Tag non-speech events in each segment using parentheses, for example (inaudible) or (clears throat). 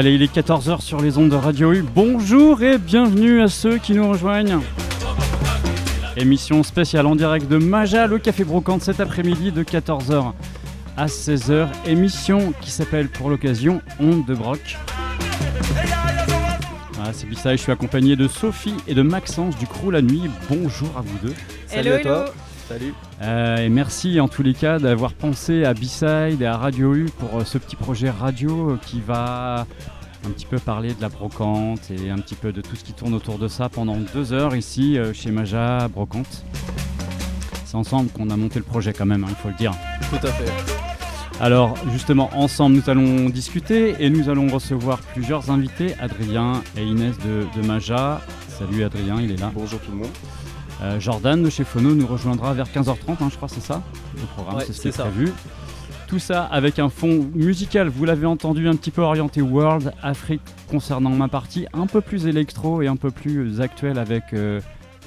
Allez, il est 14h sur les ondes de Radio U. Bonjour et bienvenue à ceux qui nous rejoignent. Émission spéciale en direct de Maja, le Café Brocante cet après-midi de 14h à 16h. Émission qui s'appelle pour l'occasion Onde de Broc. Voilà, c'est Bissai, je suis accompagné de Sophie et de Maxence du Crew La Nuit. Bonjour à vous deux. Salut à toi. Salut. Euh, et merci en tous les cas d'avoir pensé à B-Side et à Radio U pour euh, ce petit projet radio qui va un petit peu parler de la brocante et un petit peu de tout ce qui tourne autour de ça pendant deux heures ici euh, chez Maja Brocante. C'est ensemble qu'on a monté le projet quand même, hein, il faut le dire. Tout à fait. Alors justement, ensemble, nous allons discuter et nous allons recevoir plusieurs invités, Adrien et Inès de, de Maja. Salut Adrien, il est là. Bonjour tout le monde. Euh, Jordan de chez Phono nous rejoindra vers 15h30, hein, je crois, c'est ça le programme, Ouais, c'est ce qui est c'est ça. prévu. Tout ça avec un fond musical, vous l'avez entendu, un petit peu orienté World, Afrique concernant ma partie, un peu plus électro et un peu plus actuel avec euh,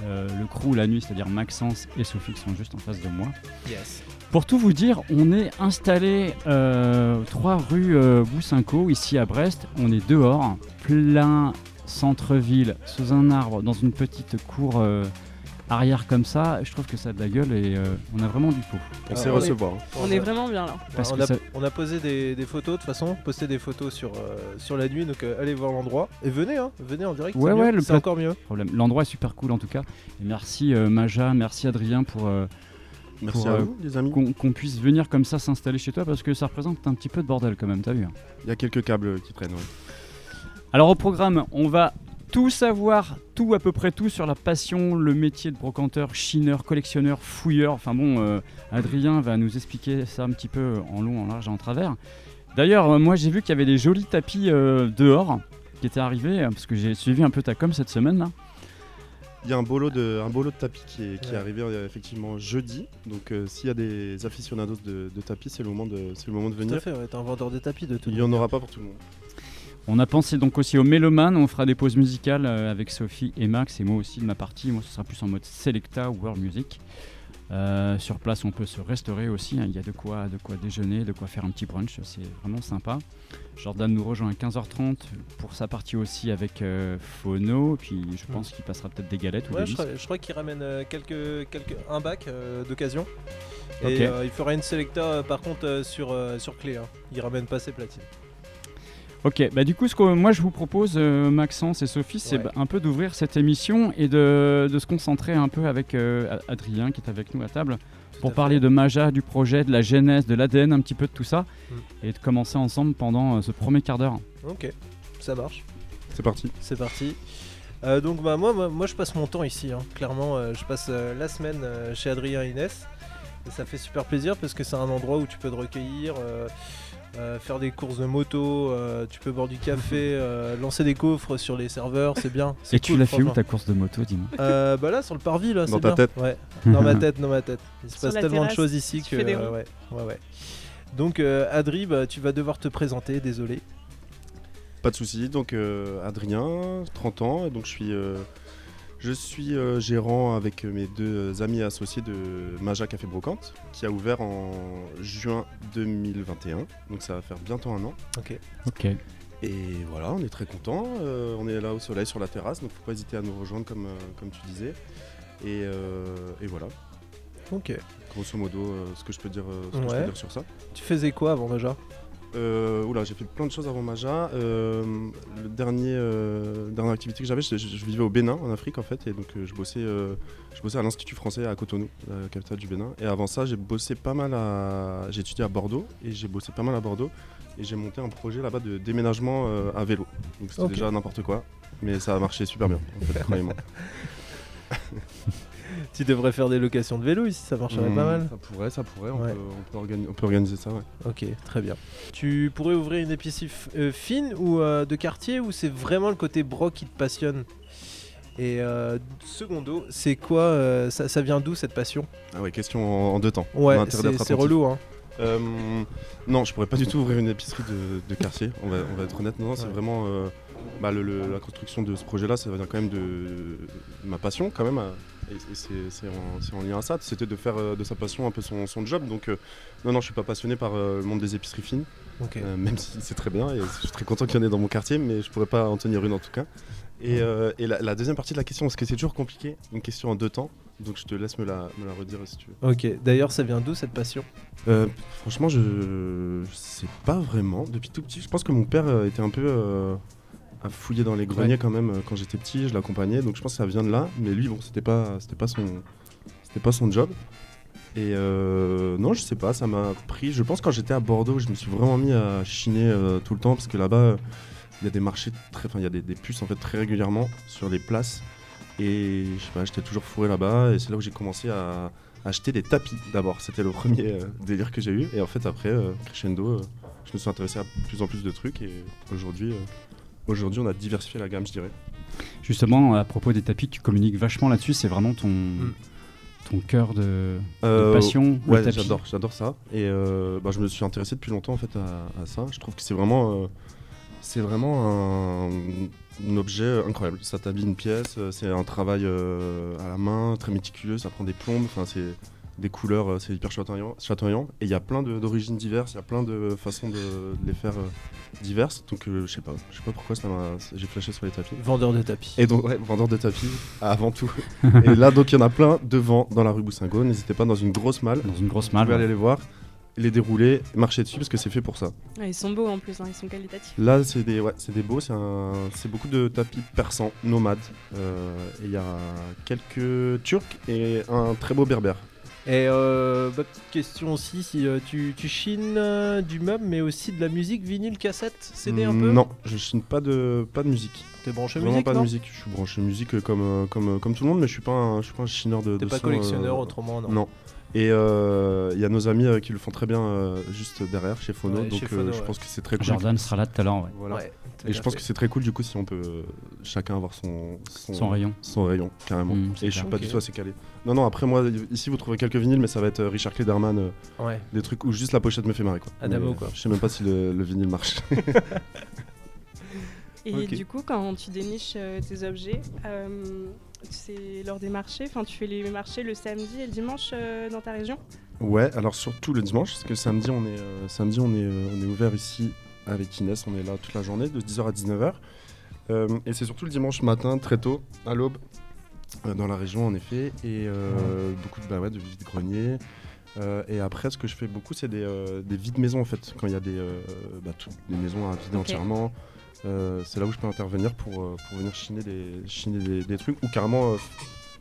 euh, le crew la nuit, c'est-à-dire Maxence et Sophie qui sont juste en face de moi. Yes. Pour tout vous dire, on est installé euh, 3 rue Boussinco, ici à Brest. On est dehors, plein centre-ville, sous un arbre, dans une petite cour arrière comme ça. Je trouve que ça a de la gueule et euh, on a vraiment du pot. On Ah, sait recevoir. hein. On est vraiment bien là. Parce on, que a, ça- on a posé des, des photos de toute façon, posté des photos sur, euh, sur la nuit, donc euh, allez voir l'endroit. Et venez, hein, venez en direct. Ouais, c'est ouais, c'est plat- encore mieux. L'endroit est super cool en tout cas. Et merci euh, Maja, merci Adrien pour euh, Merci Pour, à euh, vous, les amis. qu'on qu'on puisse venir comme ça s'installer chez toi parce que ça représente un petit peu de bordel quand même, t'as vu hein. Il y a quelques câbles qui traînent. ouais. Alors au programme, on va tout savoir, tout à peu près tout sur la passion, le métier de brocanteur, chineur, collectionneur, fouilleur. Enfin bon, euh, Adrien va nous expliquer ça un petit peu en long, en large et en travers. D'ailleurs, euh, moi j'ai vu qu'il y avait des jolis tapis euh, dehors qui étaient arrivés, parce que j'ai suivi un peu ta com cette semaine là. Il y a un bolo de, un bolo de tapis qui est, qui est Ouais. arrivé effectivement jeudi. Donc euh, s'il y a des aficionados de, de tapis, c'est le moment de, c'est le moment de Tout à venir. fait, ouais, t'es un vendeur de tapis de tout. Il n'y en aura pas pour tout le monde. On a pensé donc aussi aux mélomanes, on fera des pauses musicales euh, avec Sophie et Max et moi aussi de ma partie. Moi ce sera plus en mode Selecta ou World Music. Euh, sur place on peut se restaurer aussi, hein. il y a de quoi, de quoi déjeuner, de quoi faire un petit brunch, c'est vraiment sympa. Jordan nous rejoint à 15h30 pour sa partie aussi avec euh, Phono, puis je pense qu'il passera peut-être des galettes ou des je crois, je crois qu'il ramène quelques, quelques, un bac euh, d'occasion. Et il fera une selecta par contre sur, sur clé. hein. Il ramène pas ses platines. Ok, bah du coup, ce que moi je vous propose, euh, Maxence et Sophie, c'est Ouais. bah, un peu d'ouvrir cette émission et de, de se concentrer un peu avec euh, Adrien qui est avec nous à table Tout pour à parler fait. de Maja, du projet, de la genèse, de l'ADN, un petit peu de tout ça Mm. et de commencer ensemble pendant euh, ce premier quart d'heure. Ok, ça marche. C'est parti. C'est parti. Euh, donc bah moi, moi, moi, je passe mon temps ici, hein. clairement euh, je passe euh, la semaine euh, chez Adrien et Inès et ça fait super plaisir parce que c'est un endroit où tu peux te recueillir, euh, faire des courses de moto, euh, tu peux boire du café, (laughs) euh, lancer des coffres sur les serveurs, c'est bien. c'est Et tu l'as fait où ta course de moto, dis-moi Euh, Bah là sur le parvis là, Dans c'est ta bien. tête Ouais, dans ma (laughs) tête, dans ma tête. Il se Sur passe tellement de choses ici que euh, ouais, ouais, ouais. Donc euh, Adri, bah, tu vas devoir te présenter, désolé. Pas de souci. Donc euh, Adrien, 30 ans. et Donc je suis, euh, je suis euh, gérant avec mes deux amis associés de Maja Café Brocante, qui a ouvert en juin 2021. Donc ça va faire bientôt un an. Ok. Ok. Et voilà, on est très content. on est là au soleil sur la terrasse, donc faut pas hésiter à nous rejoindre comme, euh, comme tu disais. Et, euh, et voilà, Ok. grosso modo, euh, ce que je peux dire, euh, ce que je Ouais. peux dire sur ça. Tu faisais quoi avant déjà Euh, oula, j'ai fait plein de choses avant Maja. Euh, le dernier, euh, dernière activité que j'avais, je, je- je vivais au Bénin, en Afrique en fait, et donc euh, je bossais, je bossais à l'Institut français à Cotonou, la capitale du Bénin. Et avant ça, j'ai bossé pas mal à, j'ai étudié à Bordeaux et j'ai bossé pas mal à Bordeaux. Et j'ai monté un projet là-bas de déménagement à vélo. Donc c'était déjà n'importe quoi, mais ça a marché super bien. En fait. (laughs) (laughs) Tu devrais faire des locations de vélo ici, ça marcherait Hmm, pas mal. Ça pourrait, ça pourrait. On, Ouais. peut, on peut organi- on peut organiser ça. Ouais. Ok, très bien. Tu pourrais ouvrir une épicerie euh, fine ou euh, de quartier ou c'est vraiment le côté broc qui te passionne? Et euh, secondo, c'est quoi euh, ça, ça vient d'où cette passion? Ah ouais, question en, en deux temps. Ouais, c'est relou hein. Euh, non, je pourrais pas du tout ouvrir une épicerie de, de quartier, on va, on va être honnête. Non, non, c'est Ouais. vraiment euh, bah, le- le- la construction de ce projet-là, ça vient quand même de, de ma passion, quand même. Et, c'est en, lien à ça. C'était de faire euh, de sa passion un peu son, son job. Donc, euh, non, non, je suis pas passionné par euh, le monde des épiceries fines. Euh, même si c'est très bien et je suis très content qu'il y en ait dans mon quartier, mais je pourrais pas en tenir une en tout cas. Et, et la, la deuxième partie de la question, parce que c'est toujours compliqué, une question en deux temps, donc je te laisse me la, me la redire si tu veux. Ok. D'ailleurs, ça vient d'où cette passion? Euh, franchement, je, je sais pas vraiment. Depuis tout petit, je pense que mon père était un peu à fouiller dans les greniers Ouais. quand même euh, quand j'étais petit. Je l'accompagnais, donc je pense que ça vient de là. Mais lui, bon, c'était pas, c'était pas son, c'était pas son job. Et euh, non, je sais pas, ça m'a pris. Je pense quand j'étais à Bordeaux, je me suis vraiment mis à chiner euh, tout le temps parce que là-bas, il y a des marchés très, enfin, il y a des, des puces en fait très régulièrement sur les places. Et je sais pas, j'étais toujours fourré là-bas. Et c'est là où j'ai commencé à acheter des tapis d'abord. C'était le premier euh, (laughs) délire que j'ai eu. Et en fait, après, crescendo, je me suis intéressé à plus en plus de trucs. Et aujourd'hui, aujourd'hui, on a diversifié la gamme, je dirais. Justement, à propos des tapis, tu communiques vachement là-dessus. C'est vraiment ton, ton cœur de, de Euh, passion. Ouais, j'adore, j'adore ça. Et euh, bah, je me suis intéressé depuis longtemps en fait à, à ça. Je trouve que c'est vraiment, euh, c'est vraiment un, un objet incroyable. Ça t'habille une pièce, euh, c'est un travail à la main, très méticuleux, ça prend des plombes, enfin c'est des couleurs, euh, c'est hyper chatoyant. chatoyant. Et il y a plein de- d'origines diverses, il y a plein de façons de, de les faire euh, diverses. Donc euh, je sais pas, je sais pas pourquoi ça m'a, j'ai flashé sur les tapis. Vendeur de tapis. Et donc, ouais, vendeur de tapis, avant tout. (laughs) et là, donc, il y en a plein devant dans la rue Boussingault. N'hésitez pas dans une grosse malle. Dans une grosse Vous malle. pouvez aller les voir, les dérouler, marcher dessus parce que c'est fait pour ça. Ouais, ils sont beaux en plus, hein, ils sont qualitatifs. Là, c'est des, ouais, c'est des beaux, c'est un- c'est beaucoup de tapis persans, nomades. Euh, et il y a quelques turcs et un très beau berbère. Et euh, bah, petite question aussi, si euh, tu, tu chines euh, du meuble, mais aussi de la musique, vinyle, cassette, CD un peu? Non, je chine pas de, pas de musique. T'es branché Vraiment musique, pas non? de musique. Je suis branché musique comme, euh, comme, euh, comme tout le monde, mais je suis pas un, je suis pas un chineur de. T'es pas son, collectionneur euh, autrement, non? Non. Et euh, il y a nos amis euh, qui le font très bien euh, juste derrière chez Phono, Ouais, donc chez euh, Phono, je ouais. pense que c'est très cool. Jordan sera là tout à l'heure. ouais. Voilà. Ouais, tout Et je pense fait. que c'est très cool du coup si on peut chacun avoir son, Son rayon. son rayon, carrément. Mm, et je suis clair. pas du tout assez calé. Non, non, après moi, ici vous trouverez quelques vinyles, mais ça va être euh, Richard Klederman, euh, Ouais. des trucs où juste la pochette me fait marrer quoi. Adamo, Mais, quoi. Je sais même pas si le, le vinyle marche. (laughs) Et du coup, quand tu déniches euh, tes objets, euh, c'est lors des marchés, enfin tu fais les marchés le samedi et le dimanche euh, dans ta région? Ouais, alors surtout le dimanche, parce que samedi on est, euh, samedi, on est, euh, on est ouvert ici avec Inès, on est là toute la journée, de 10h à 19h. Euh, et c'est surtout le dimanche matin, très tôt, à l'aube, dans la région en effet, et euh, beaucoup de, bah ouais, de visites greniers. Euh, et après, ce que je fais beaucoup, c'est des, euh, des vides maisons en fait. Quand il y a des, euh, bah, tout- des maisons à vider entièrement, euh, c'est là où je peux intervenir pour, euh, pour venir chiner des, chiner des, des trucs ou carrément euh,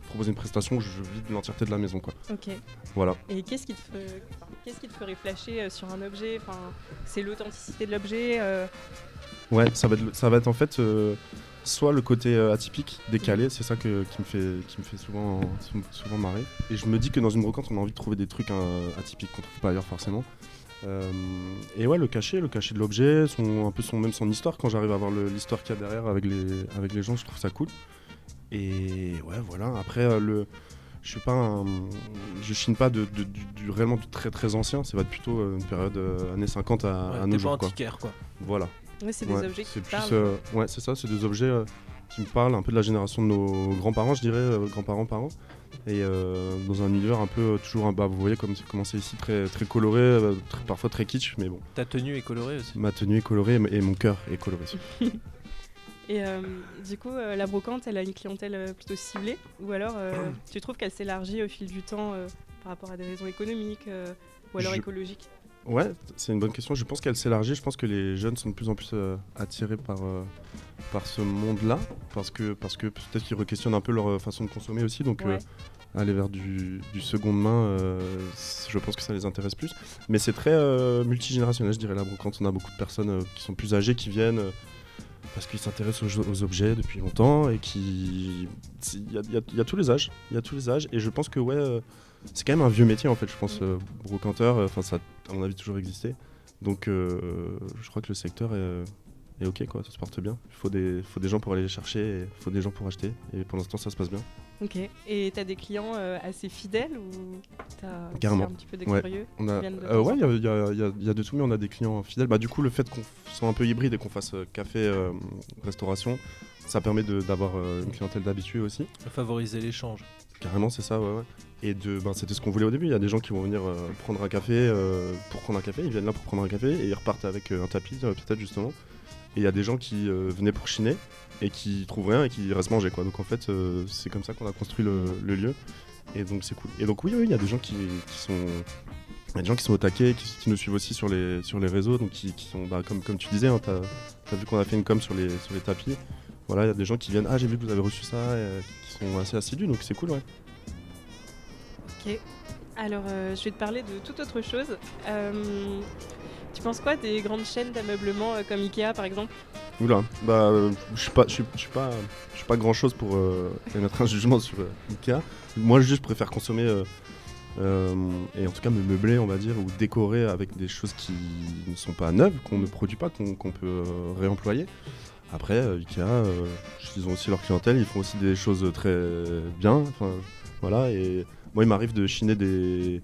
proposer une prestation où je vide l'entièreté de la maison. Quoi. Ok. Voilà. Et qu'est-ce qui te, enfin, qu'est-ce qui te ferait flasher euh, sur un objet? Enfin, C'est l'authenticité de l'objet euh, Ouais, ça va être, le- ça va être en fait euh, soit le côté euh, atypique, décalé, c'est ça que, qui, me fait, qui me fait souvent, souvent marrer. Et je me dis que dans une brocante, on a envie de trouver des trucs euh, atypiques qu'on trouve pas ailleurs forcément. Euh, et ouais, le cachet, le cachet de l'objet, son, un peu son, même son histoire, quand j'arrive à voir l'histoire qu'il y a derrière avec les, avec les gens, je trouve ça cool. Et ouais, voilà, après, le, je suis pas un- je chine pas de, de- du, du réellement du très très ancien, ça va être plutôt une période euh, années 50 à, Ouais, à nos jours. Quoi. antiquaire, quoi. Voilà. Ouais, c'est des Ouais, objets qui c'est te plus, parlent. euh, ouais, c'est ça, c'est des objets euh, qui me parlent un peu de la génération de nos grands-parents, je dirais, euh, grands-parents, parents. Et euh, dans un univers un peu toujours, un, bah, vous voyez comme c'est commencé ici, très, très coloré, très- parfois très kitsch, mais bon, Ta tenue est colorée aussi. ma tenue est colorée et et mon cœur est coloré. (laughs) Et euh, du coup, euh, la brocante, elle a une clientèle euh, plutôt ciblée? Ou alors, euh, (clears throat) tu trouves qu'elle s'élargit au fil du temps euh, par rapport à des raisons économiques euh, ou alors Je- écologiques? Ouais, c'est une bonne question. Je pense qu'elle s'élargit. Je pense que les jeunes sont de plus en plus euh, attirés par, euh, par ce monde-là. Parce que, parce que peut-être qu'ils requestionnent un peu leur euh, façon de consommer aussi. Donc, euh, aller vers du, du seconde main, je pense que ça les intéresse plus. Mais c'est très multigénérationnel, je dirais, là. Quand on a beaucoup de personnes qui sont plus âgées, qui viennent. parce qu'ils s'intéressent aux, aux objets depuis longtemps et qui. Il y a, y y tous les âges. Il y a tous les âges. Et je pense que, ouais, euh, c'est quand même un vieux métier, en fait, je pense, euh, brocanteur. Enfin, ça à mon avis, toujours existé. Donc, euh, je crois que le secteur est, est OK, quoi. Ça se porte bien. Il faut des, faut des gens pour aller les chercher et il faut des gens pour acheter. Et pour l'instant, ça se passe bien. Ok. Et t'as des clients euh, assez fidèles ou t'as Carrément. un petit peu des Ouais. curieux On a, viennent de euh, ouais, il y a, il y a- il y a- y a de tout, mais on a des clients fidèles. Bah, du coup, le fait qu'on soit un peu hybride et qu'on fasse euh, café, euh, restauration, ça permet de- d'avoir euh, une clientèle d'habitués aussi. Favoriser l'échange. Carrément, c'est ça, ouais, ouais. Et de, ben, c'était ce qu'on voulait au début. Il y a des gens qui vont venir euh, prendre un café euh, pour prendre un café. Ils viennent là pour prendre un café et ils repartent avec euh, un tapis, peut-être justement. Et il y a des gens qui venaient pour chiner et qui trouvent rien et qui restent manger. Quoi. Donc en fait, c'est comme ça qu'on a construit le, lieu. Et donc c'est cool. Et donc oui, oui, il y a des gens qui, sont. Il y a des gens qui sont au taquet, qui, nous suivent aussi sur les, sur les réseaux, donc qui, sont, bah, comme, comme tu disais, hein, t'as as vu qu'on a fait une com sur les, sur les tapis. Voilà, il y a des gens qui viennent, ah j'ai vu que vous avez reçu ça, et, qui sont assez assidus, donc c'est cool, ouais. Ok. Alors, euh, je vais te parler de toute autre chose. Euh, tu penses quoi des grandes chaînes d'ameublement euh, comme Ikea par exemple? Oula, bah je suis pas, grand chose pour émettre un (laughs) jugement sur Ikea. Moi, juste, je préfère consommer et en tout cas me meubler, on va dire, ou décorer avec des choses qui ne sont pas neuves, qu'on ne produit pas, qu'on peut réemployer. Après, Ikea, ils ont aussi leur clientèle, ils font aussi des choses très bien. Voilà. Moi, il m'arrive de chiner des,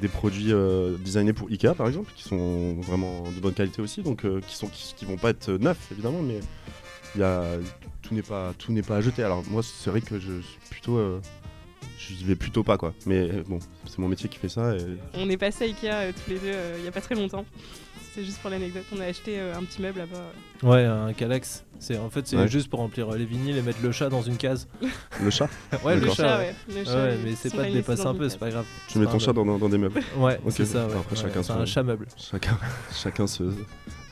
des produits euh, designés pour Ikea, par exemple, qui sont vraiment de bonne qualité aussi, donc euh, qui sont qui, vont pas être neufs évidemment, mais y a tout n'est pas tout n'est pas à jeter. Alors moi, c'est vrai que je suis plutôt euh, je vais plutôt pas quoi. Mais bon, c'est mon métier qui fait ça. Et... On est passé à Ikea tous les deux il y a pas très longtemps. C'était juste pour l'anecdote. On a acheté euh, un petit meuble là-bas. euh. Ouais, un Calax. C'est en fait c'est Ouais. juste pour remplir euh, les vinyles et mettre le chat dans une case. (laughs) (laughs) Le chat. ouais, le chat. Chat, ouais. Le chat, mais c'est pas de dépasser un peu, c'est pas grave. Tu mets ton chat dans, dans des meubles. Ouais, c'est ça. Ouais. Après, Ouais, chacun c'est son- un chat meuble. Chacun chacun se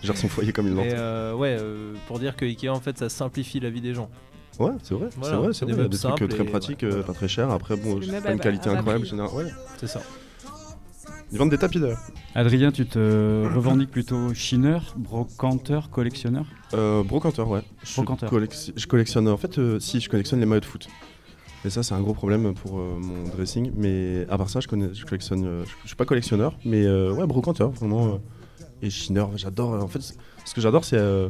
gère son foyer comme il l'entend. euh, ouais, euh, pour dire que Ikea en fait ça simplifie la vie des gens. Ouais, c'est vrai. Voilà, c'est vrai, c'est des trucs très pratiques, ouais, euh, voilà. pas très chers. Après, bon, C'est pas une qualité incroyable. prix. général- Ouais. C'est ça. Ils vendent des tapis d'ailleurs. Adrien, tu te revendiques plutôt chineur, brocanteur, collectionneur Euh, brocanteur, ouais. Je, Brocanteur. je collectionne. En fait, euh, si, je collectionne les maillots de foot. Et ça, c'est un gros problème pour euh, mon dressing. Mais à part ça, je, connais, je collectionne. euh, je, je suis pas collectionneur, mais euh, ouais, brocanteur, vraiment. euh, et chineur, j'adore. euh, en fait, ce que j'adore, c'est euh,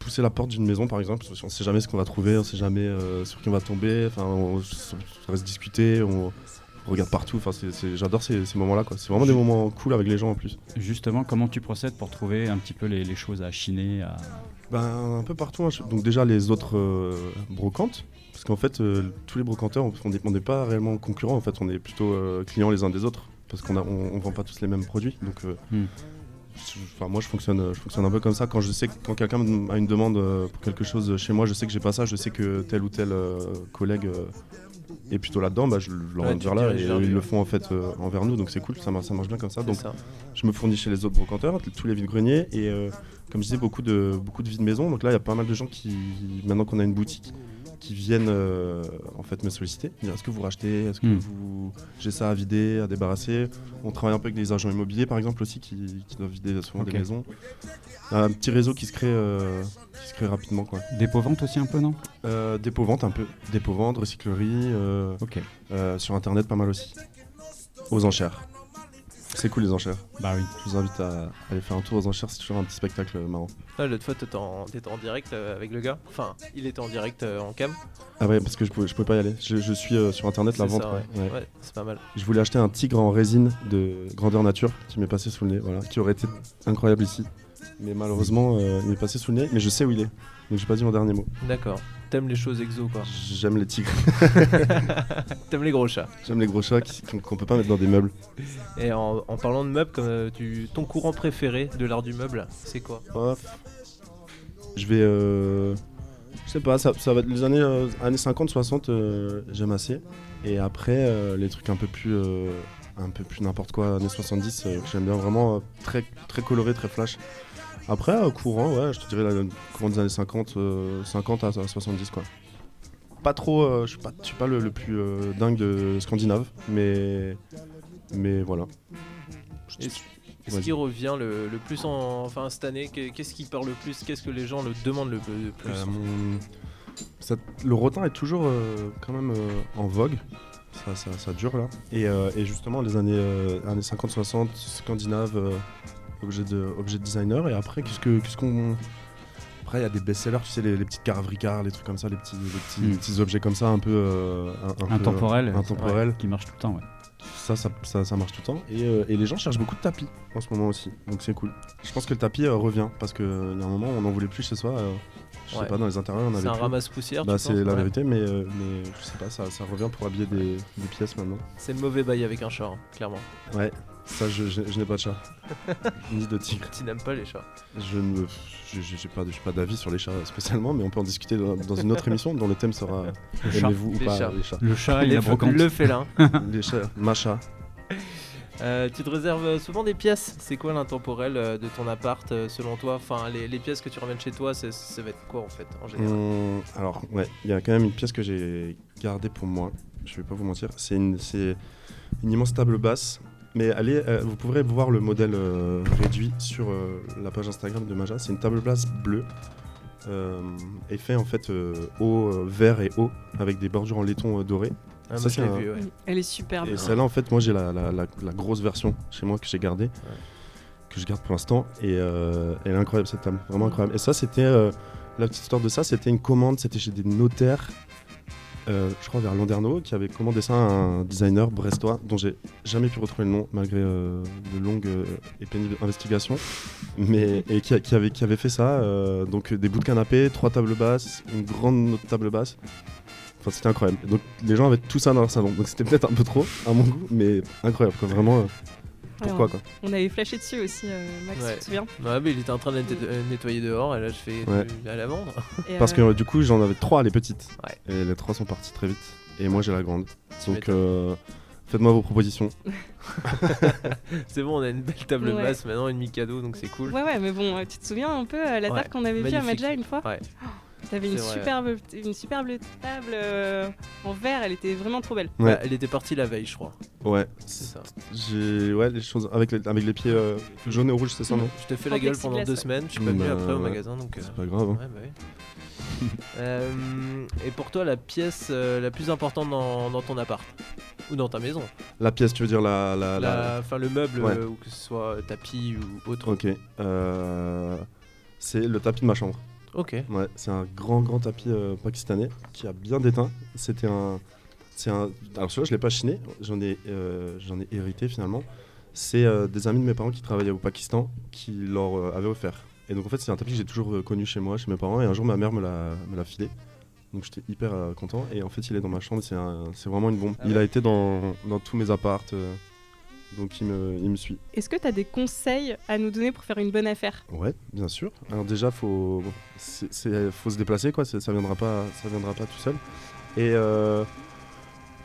pousser la porte d'une maison, par exemple. parce qu'on sait jamais ce qu'on va trouver, on sait jamais euh, sur qui on va tomber. Enfin, on, ça reste discuter, on regarde partout. Enfin, j'adore ces, ces moments-là. C'est vraiment des moments cool avec les gens en plus. Justement, comment tu procèdes pour trouver un petit peu les, les choses à chiner à... Ben, un peu partout. hein. Donc déjà les autres euh, brocantes, parce qu'en fait euh, tous les brocanteurs, on n'est pas réellement concurrents. En fait, on est plutôt euh, clients les uns des autres, parce qu'on on, on vend pas tous les mêmes produits. Donc, Hmm. enfin moi je fonctionne, je fonctionne un peu comme ça. Quand je sais que quand quelqu'un a une demande pour quelque chose chez moi, je sais que j'ai pas ça, je sais que tel ou tel collègue est plutôt là-dedans, bah, je ouais, tu vers là et ils le font en fait euh, envers nous. Donc c'est cool, ça, mar- ça marche bien comme ça. Donc je me fournis chez les autres brocanteurs, tous les vides-greniers et euh, comme je disais beaucoup de beaucoup de vides maison. Donc là il y a pas mal de gens qui maintenant qu'on a une boutique qui viennent euh, en fait me solliciter, est-ce que vous rachetez, est-ce que Hmm. vous j'ai ça à vider, à débarrasser? On travaille un peu avec des agents immobiliers par exemple aussi qui, qui doivent vider souvent des maisons. Un petit réseau qui se crée euh, qui se crée rapidement quoi. Dépôt-vente aussi un peu, non? Euh, dépôt vente un peu, dépôt vente, recyclerie, euh, Ok. euh, sur internet pas mal aussi. Aux enchères. C'est cool les enchères. Bah oui. Je vous invite à aller faire un tour aux enchères, c'est toujours un petit spectacle marrant. Ah, L'autre fois t'étais en, t'étais en direct euh, avec le gars. Enfin, il était en direct euh, en cam. Ah ouais, parce que je pouvais, je pouvais pas y aller. Je, je suis euh, sur internet la vente. ça, ouais. Ouais. Ouais, c'est pas mal. Je voulais acheter un tigre en résine de grandeur nature qui m'est passé sous le nez, voilà, qui aurait été incroyable ici. Mais malheureusement, euh, il m'est passé sous le nez, mais je sais où il est. Donc j'ai pas dit mon dernier mot. D'accord. T'aimes les choses exo quoi. J'aime les tigres, (laughs) T'aimes les gros chats. j'aime les gros chats qu'on qu'on peut pas mettre dans des meubles. Et en, en parlant de meubles, comme euh, tu, ton courant préféré de l'art du meuble, c'est quoi? Je vais. euh, Je sais pas, ça, ça va être les années, euh, années 50-60, euh, j'aime assez. Et après, euh, les trucs un peu plus. euh, un peu plus n'importe quoi, années 70, euh, j'aime bien vraiment très, très coloré, très flash. Après, euh, courant, ouais, je te dirais le courant des années 50, euh, 50 à, à 70 quoi. Pas trop, euh, je suis pas, je suis pas le, le plus euh, dingue de scandinave, mais. Mais voilà. Je- Est-ce est-ce Vas-y. qui revient le, le plus en, enfin cette année Qu'est- Qu'est-ce qui part le plus Qu'est-ce que les gens le demandent le, le plus? Euh, mon- ça- le rotin est toujours euh, quand même euh, en vogue. Ça, ça, ça dure là. Et, euh, et justement, les années, euh, années 50-60, scandinave, euh, objet, de, objet de designer. Et après, qu'est-ce que- qu'est-ce qu'on. Après, il y a des best-sellers, tu sais, les, les petites Ricard, les trucs comme ça, les petits, les petits, Mm. petits objets comme ça, un peu. euh, un, un peu, Intemporel. euh, intemporel. Qui marche tout le temps, ouais. Ça, ça, ça, ça marche tout le temps. Et, euh, et les gens cherchent beaucoup de tapis en ce moment aussi. Donc c'est cool. Je pense que le tapis euh, revient parce qu'il y a un moment, on n'en voulait plus chez soi. euh, Je Ouais. sais pas, dans les intérieurs, on avait C'est un ramasse-poussière. Bah, c'est la Ouais. vérité, mais, euh, mais je sais pas, ça, ça revient pour habiller des, des pièces maintenant. C'est le mauvais bail avec un chat, hein, clairement. Ouais, ça, je, je- je n'ai pas de chat. (laughs) Ni de tigre. Tu n'aimes pas les chats. Je ne je- je- j'ai pas, d'avis sur les chats spécialement, mais on peut en discuter dans, dans une autre émission dont le thème sera Le chat. Aimez-vous ou Les pas chats. les chats Le chat f- brocante. le félin. (laughs) (laughs) Les chats, ma chat. Euh, tu te réserves souvent des pièces. C'est quoi l'intemporel euh, de ton appart euh, selon toi? Enfin, les, les pièces que tu ramènes chez toi, c'est- ça va être quoi en fait en général? Hum, alors, ouais, il y a quand même une pièce que j'ai gardée pour moi. Je vais pas vous mentir. C'est une, c'est une immense table basse. Mais allez, euh, vous pourrez voir le modèle euh, réduit sur euh, la page Instagram de Maja. C'est une table basse bleue. Euh, et fait en fait euh, haut, euh, vert et haut avec des bordures en laiton euh, doré. Ah, ça, un- vu, ouais. Elle est superbe. Et celle-là, en fait, moi j'ai la, la- la- la grosse version chez moi que j'ai gardée, que je garde pour l'instant. Et euh, elle est incroyable cette table, vraiment incroyable. Et ça, c'était euh, la petite histoire de ça, c'était une commande, c'était chez des notaires, euh, je crois vers Landerneau, qui avait commandé ça à un designer brestois dont j'ai jamais pu retrouver le nom malgré euh, de longues euh, et pénibles investigations. Mais et qui, avait fait ça, donc des bouts de canapé, trois tables basses, une grande table basse. Enfin, c'était incroyable. Donc, les gens avaient tout ça dans leur salon. Donc, c'était peut-être un peu trop, à mon goût, mais incroyable. Vraiment, pourquoi, quoi. On avait flashé dessus aussi, euh, Max, Ouais. tu te souviens Ouais, mais il était en train de net- euh, nettoyer dehors et là je fais Ouais. à la vendre. (laughs) Et, Parce que, euh, du coup, j'en avais trois, les petites. Ouais. Et les trois sont partis très vite. Et moi, j'ai la grande. Tu Donc, euh, faites-moi vos propositions. (laughs) (laughs) c'est bon, on a une belle table Ouais. basse maintenant, une Mikado, donc c'est cool. Ouais, ouais, mais bon, tu te souviens un peu euh, la table qu'on avait vue à. Madja une fois Ouais. T'avais une vrai. superbe, une superbe table euh, en verre, elle était vraiment trop belle. Ouais. Bah, elle était partie la veille, je crois. Ouais. C'est ça. J'ai. Ouais, les choses. Avec les, avec les pieds euh, jaunes et rouges, c'est ça, non? Je te fais En la gueule pendant deux ouais. semaines, je suis pas venu Bah, après au magasin donc. euh, C'est pas grave. hein. Ouais, bah oui. (laughs) Euh, et pour toi, la pièce euh, la plus importante dans, dans ton appart? Ou dans ta maison? La pièce, tu veux dire la. la, la- La- Enfin, le meuble, Ouais. euh, ou que ce soit tapis ou autre. Ok. Euh, C'est le tapis de ma chambre. Ok. Ouais, c'est un grand, grand tapis euh, pakistanais qui a bien déteint. C'était un. C'est un. Alors celui-là, je l'ai pas chiné. J'en ai, euh, j'en ai hérité finalement. C'est euh, des amis de mes parents qui travaillaient au Pakistan qui leur euh, avaient offert. Et donc en fait, c'est un tapis que j'ai toujours euh, connu chez moi, chez mes parents. Et un jour, ma mère me l'a, me l'a filé. Donc j'étais hyper euh, content. Et en fait, il est dans ma chambre. C'est, un- c'est vraiment une bombe. Ah il a été dans, dans tous mes apparts. euh, donc il me, il me suit. Est-ce que t'as des conseils à nous donner pour faire une bonne affaire? Ouais, bien sûr. Alors déjà, faut, faut se déplacer, quoi. Ça viendra pas, ça viendra pas tout seul. Et euh,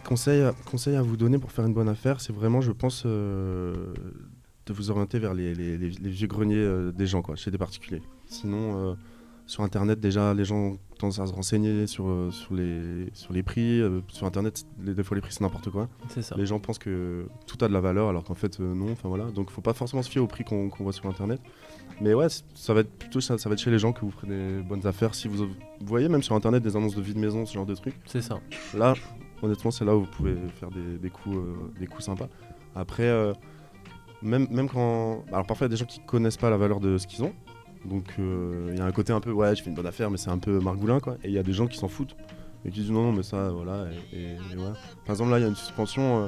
conseil, à- conseil à vous donner pour faire une bonne affaire, c'est vraiment, je pense, euh, de vous orienter vers les, les- les- les vieux greniers euh, des gens, quoi, chez des particuliers. Sinon, euh, sur Internet, déjà, les gens tendent à se renseigner sur, euh, sur, les, sur les prix. Euh, sur Internet, les, des fois, les prix, c'est n'importe quoi. C'est ça. Les gens pensent que tout a de la valeur alors qu'en fait euh, non. Enfin voilà, donc faut pas forcément se fier au prix qu'on voit sur internet. Mais ouais, ça va être plutôt ça, ça va être chez les gens que vous ferez des bonnes affaires. Si vous, vous voyez même sur internet des annonces de vie de maison, ce genre de trucs. C'est ça. Là, honnêtement, c'est là où vous pouvez faire des, des coups, euh, des coups sympas. Après, euh, même, même quand, alors parfois il y a des gens qui connaissent pas la valeur de ce qu'ils ont. Donc euh, il y a un côté un peu ouais, je fais une bonne affaire, mais c'est un peu margoulin quoi. Et il y a des gens qui s'en foutent et qui disent non non mais ça voilà. Et, et- et voilà. Par exemple là il y a une suspension. euh,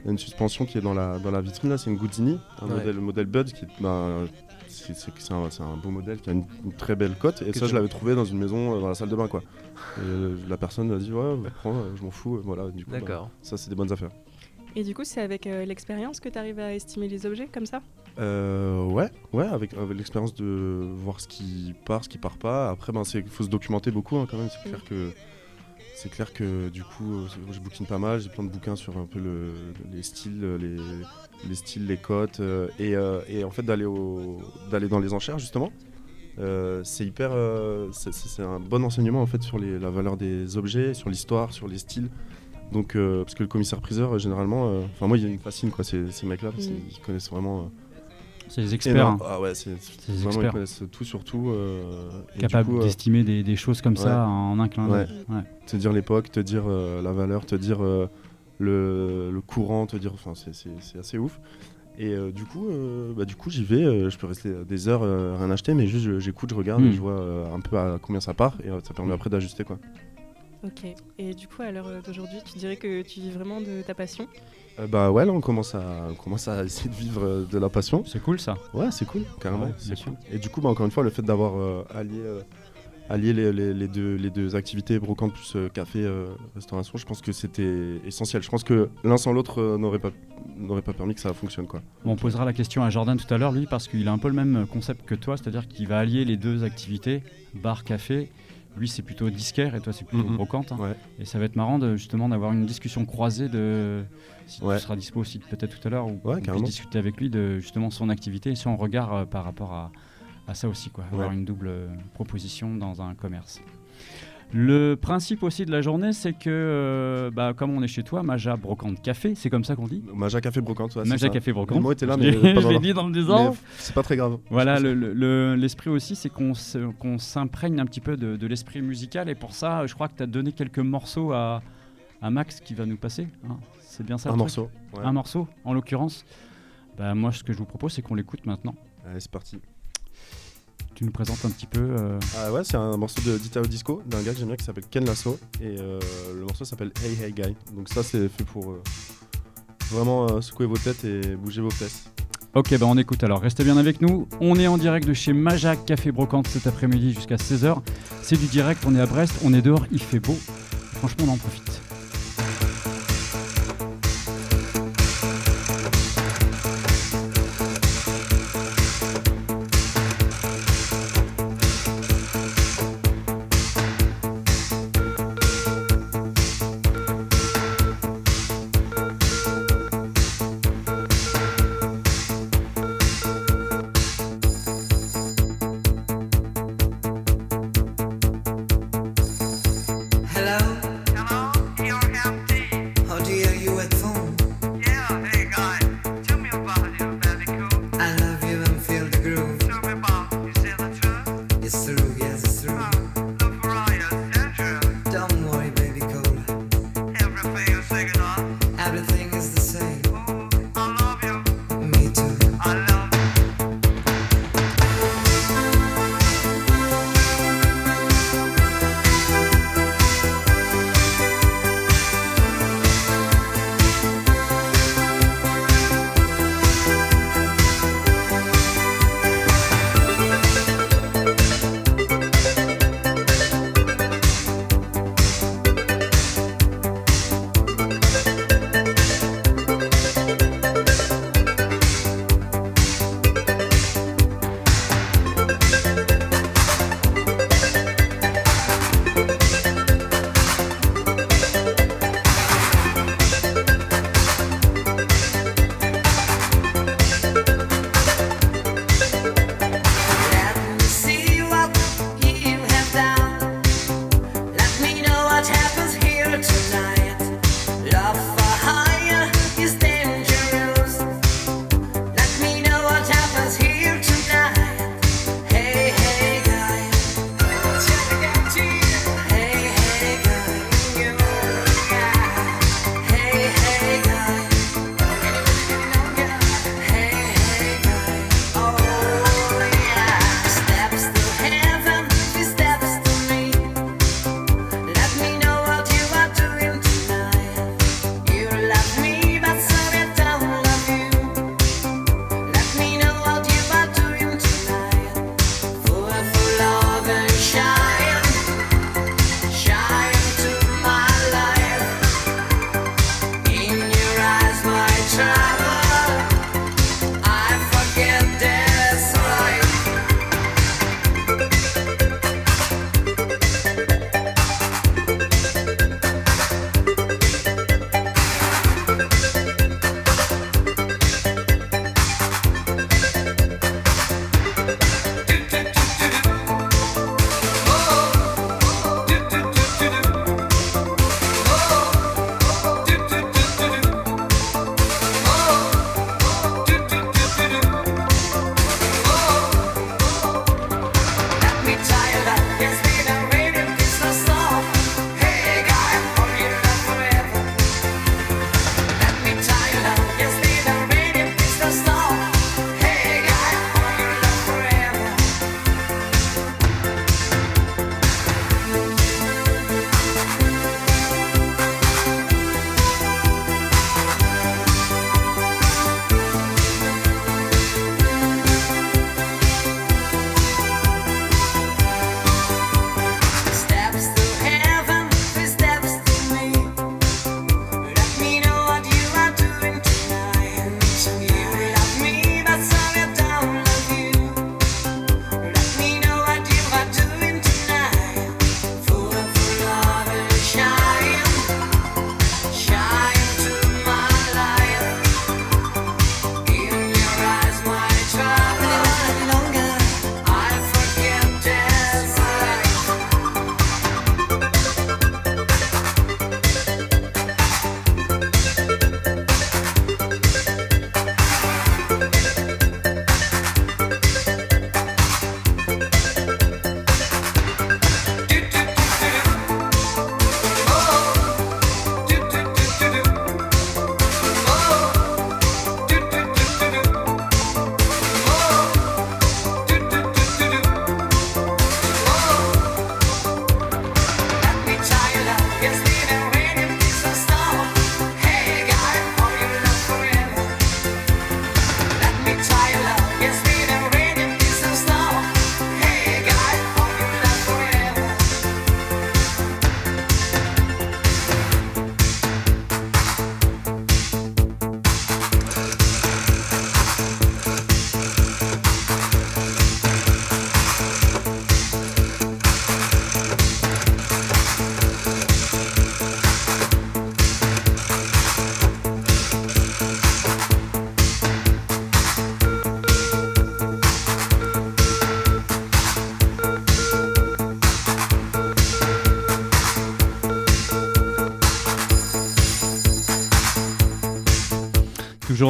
il y a une suspension qui est dans la, dans la vitrine là, c'est une Gudini, un Ouais. modèle, modèle Bud qui est, bah, c'est, un, c'est un beau modèle qui a une, une très belle cote et Que ça tu- je l'avais trouvé dans une maison euh, dans la salle de bain quoi. Et, euh, la personne a dit ouais prends, euh, je m'en fous, voilà du coup bah, D'accord. ça c'est des bonnes affaires. Et du coup, c'est avec euh, l'expérience que t'arrives à estimer les objets comme ça? Euh, ouais, ouais, avec, avec l'expérience de voir ce qui part, ce qui part pas. Après, ben, c'est faut se documenter beaucoup hein, quand même. C'est clair que c'est clair que du coup, euh, je bouquine pas mal. J'ai plein de bouquins sur un peu le, les styles, les, les styles, les cotes, euh, et, euh, et en fait d'aller d'aller dans les enchères justement. C'est hyper, c'est- un bon enseignement en fait sur les, la valeur des objets, sur l'histoire, sur les styles. Donc, parce que le commissaire-priseur, généralement, enfin moi, il me fascine quoi, ces, ces mecs-là, parce Mm. qu'ils connaissent vraiment. C'est les experts, hein, Ah ouais, c'est des vraiment ils experts. connaissent tout sur tout. euh, coup, euh, d'estimer des, des choses comme ça en un clin d'œil. Ouais. te dire l'époque, te dire euh, la valeur, te dire euh, le, le courant, te dire, enfin c'est- assez ouf. Et euh, du coup, euh, bah, du coup j'y vais. euh, je peux rester des heures euh, rien acheter, mais juste j'écoute, je regarde, et je vois euh, un peu à combien ça part, et euh, ça permet après d'ajuster quoi. Ok. Et du coup, à l'heure d'aujourd'hui, tu dirais que tu vis vraiment de ta passion? Euh, bah ouais, là on commence à, on commence à essayer de vivre euh, de la passion. C'est cool ça. Ouais, c'est cool, carrément. Ouais, c'est cool. Et du coup, bah, encore une fois, le fait d'avoir euh, allié, allier les, les- les deux, les deux activités, brocante plus euh, café, euh, restauration, je pense que c'était essentiel. Je pense que l'un sans l'autre euh, n'aurait pas, n'aurait pas permis que ça fonctionne. Quoi. Bon, on posera la question à Jordan tout à l'heure, lui, parce qu'il a un peu le même concept que toi, c'est-à-dire qu'il va allier les deux activités, bar, café. Lui, c'est plutôt disquaire et toi, c'est plutôt Mhm. brocante. hein. Ouais. Et ça va être marrant de, justement d'avoir une discussion croisée de. Si Ouais. tu seras dispo aussi peut-être tout à l'heure, ou Ouais, discuter avec lui de justement son activité et son regard euh, par rapport à, à ça aussi, quoi. Avoir une double euh, proposition dans un commerce. Le principe aussi de la journée, c'est que, euh, bah, comme on est chez toi, Maja Brocante Café, c'est comme ça qu'on dit Maja Café Brocante, ouais, Maja ça. Café Brocante. Le mot était là, mais (laughs) je l'ai dit dans le désordre. c'est pas très grave. Voilà, le- le- l'esprit aussi, c'est qu'on s'imprègne un petit peu de, de l'esprit musical. Et pour ça, je crois que tu as donné quelques morceaux à, à Max qui va nous passer. hein. C'est bien ça un le truc? morceau. Ouais. Un morceau, en l'occurrence. Bah, moi, ce que je vous propose, c'est qu'on l'écoute maintenant. Allez, c'est parti. Tu nous présentes un petit peu. euh, Ah ouais, c'est un morceau de d'Italo Disco d'un gars que j'aime bien qui s'appelle Ken Lasso et euh, le morceau s'appelle Hey Hey Guy. Donc ça c'est fait pour euh, vraiment secouer vos têtes et bouger vos fesses. Ok, bah on écoute alors. Restez bien avec nous. On est en direct de chez Majac Café Brocante cet après-midi jusqu'à 16h. C'est du direct, on est à Brest, on est dehors, il fait beau. Franchement, on en profite.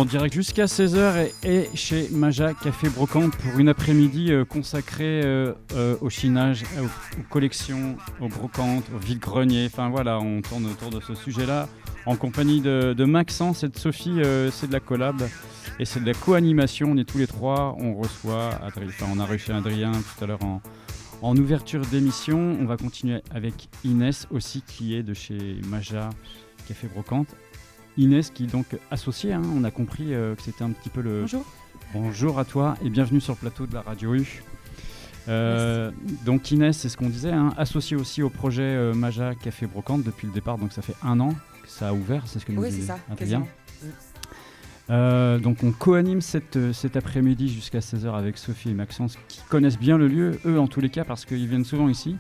En direct jusqu'à 16h et, chez Maja Café Brocante pour une après-midi euh, consacrée euh, euh, au chinage, aux, collections, aux brocantes, aux vide-greniers. Enfin voilà, on tourne autour de ce sujet-là en compagnie de, Maxence et de Sophie. c'est de la collab et c'est de la co-animation. On est tous les trois. On reçoit Adrien. Enfin, on a reçu Adrien tout à l'heure en, en ouverture d'émission. On va continuer avec Inès aussi qui est de chez Maja Café Brocante. Inès qui est donc associée, hein, on a compris euh, que c'était un petit peu le... Bonjour. Bonjour à toi et bienvenue sur le plateau de la Radio U. Euh, donc Inès, c'est ce qu'on disait, hein, associée aussi au projet euh, Maja Café Brocante depuis le départ, donc ça fait un an que ça a ouvert, c'est ce que nous Oui, c'est disait ça, Adrien. quasiment. Euh, donc on co-anime cette, cet après-midi jusqu'à 16h avec Sophie et Maxence qui connaissent bien le lieu, eux en tous les cas parce qu'ils viennent souvent ici.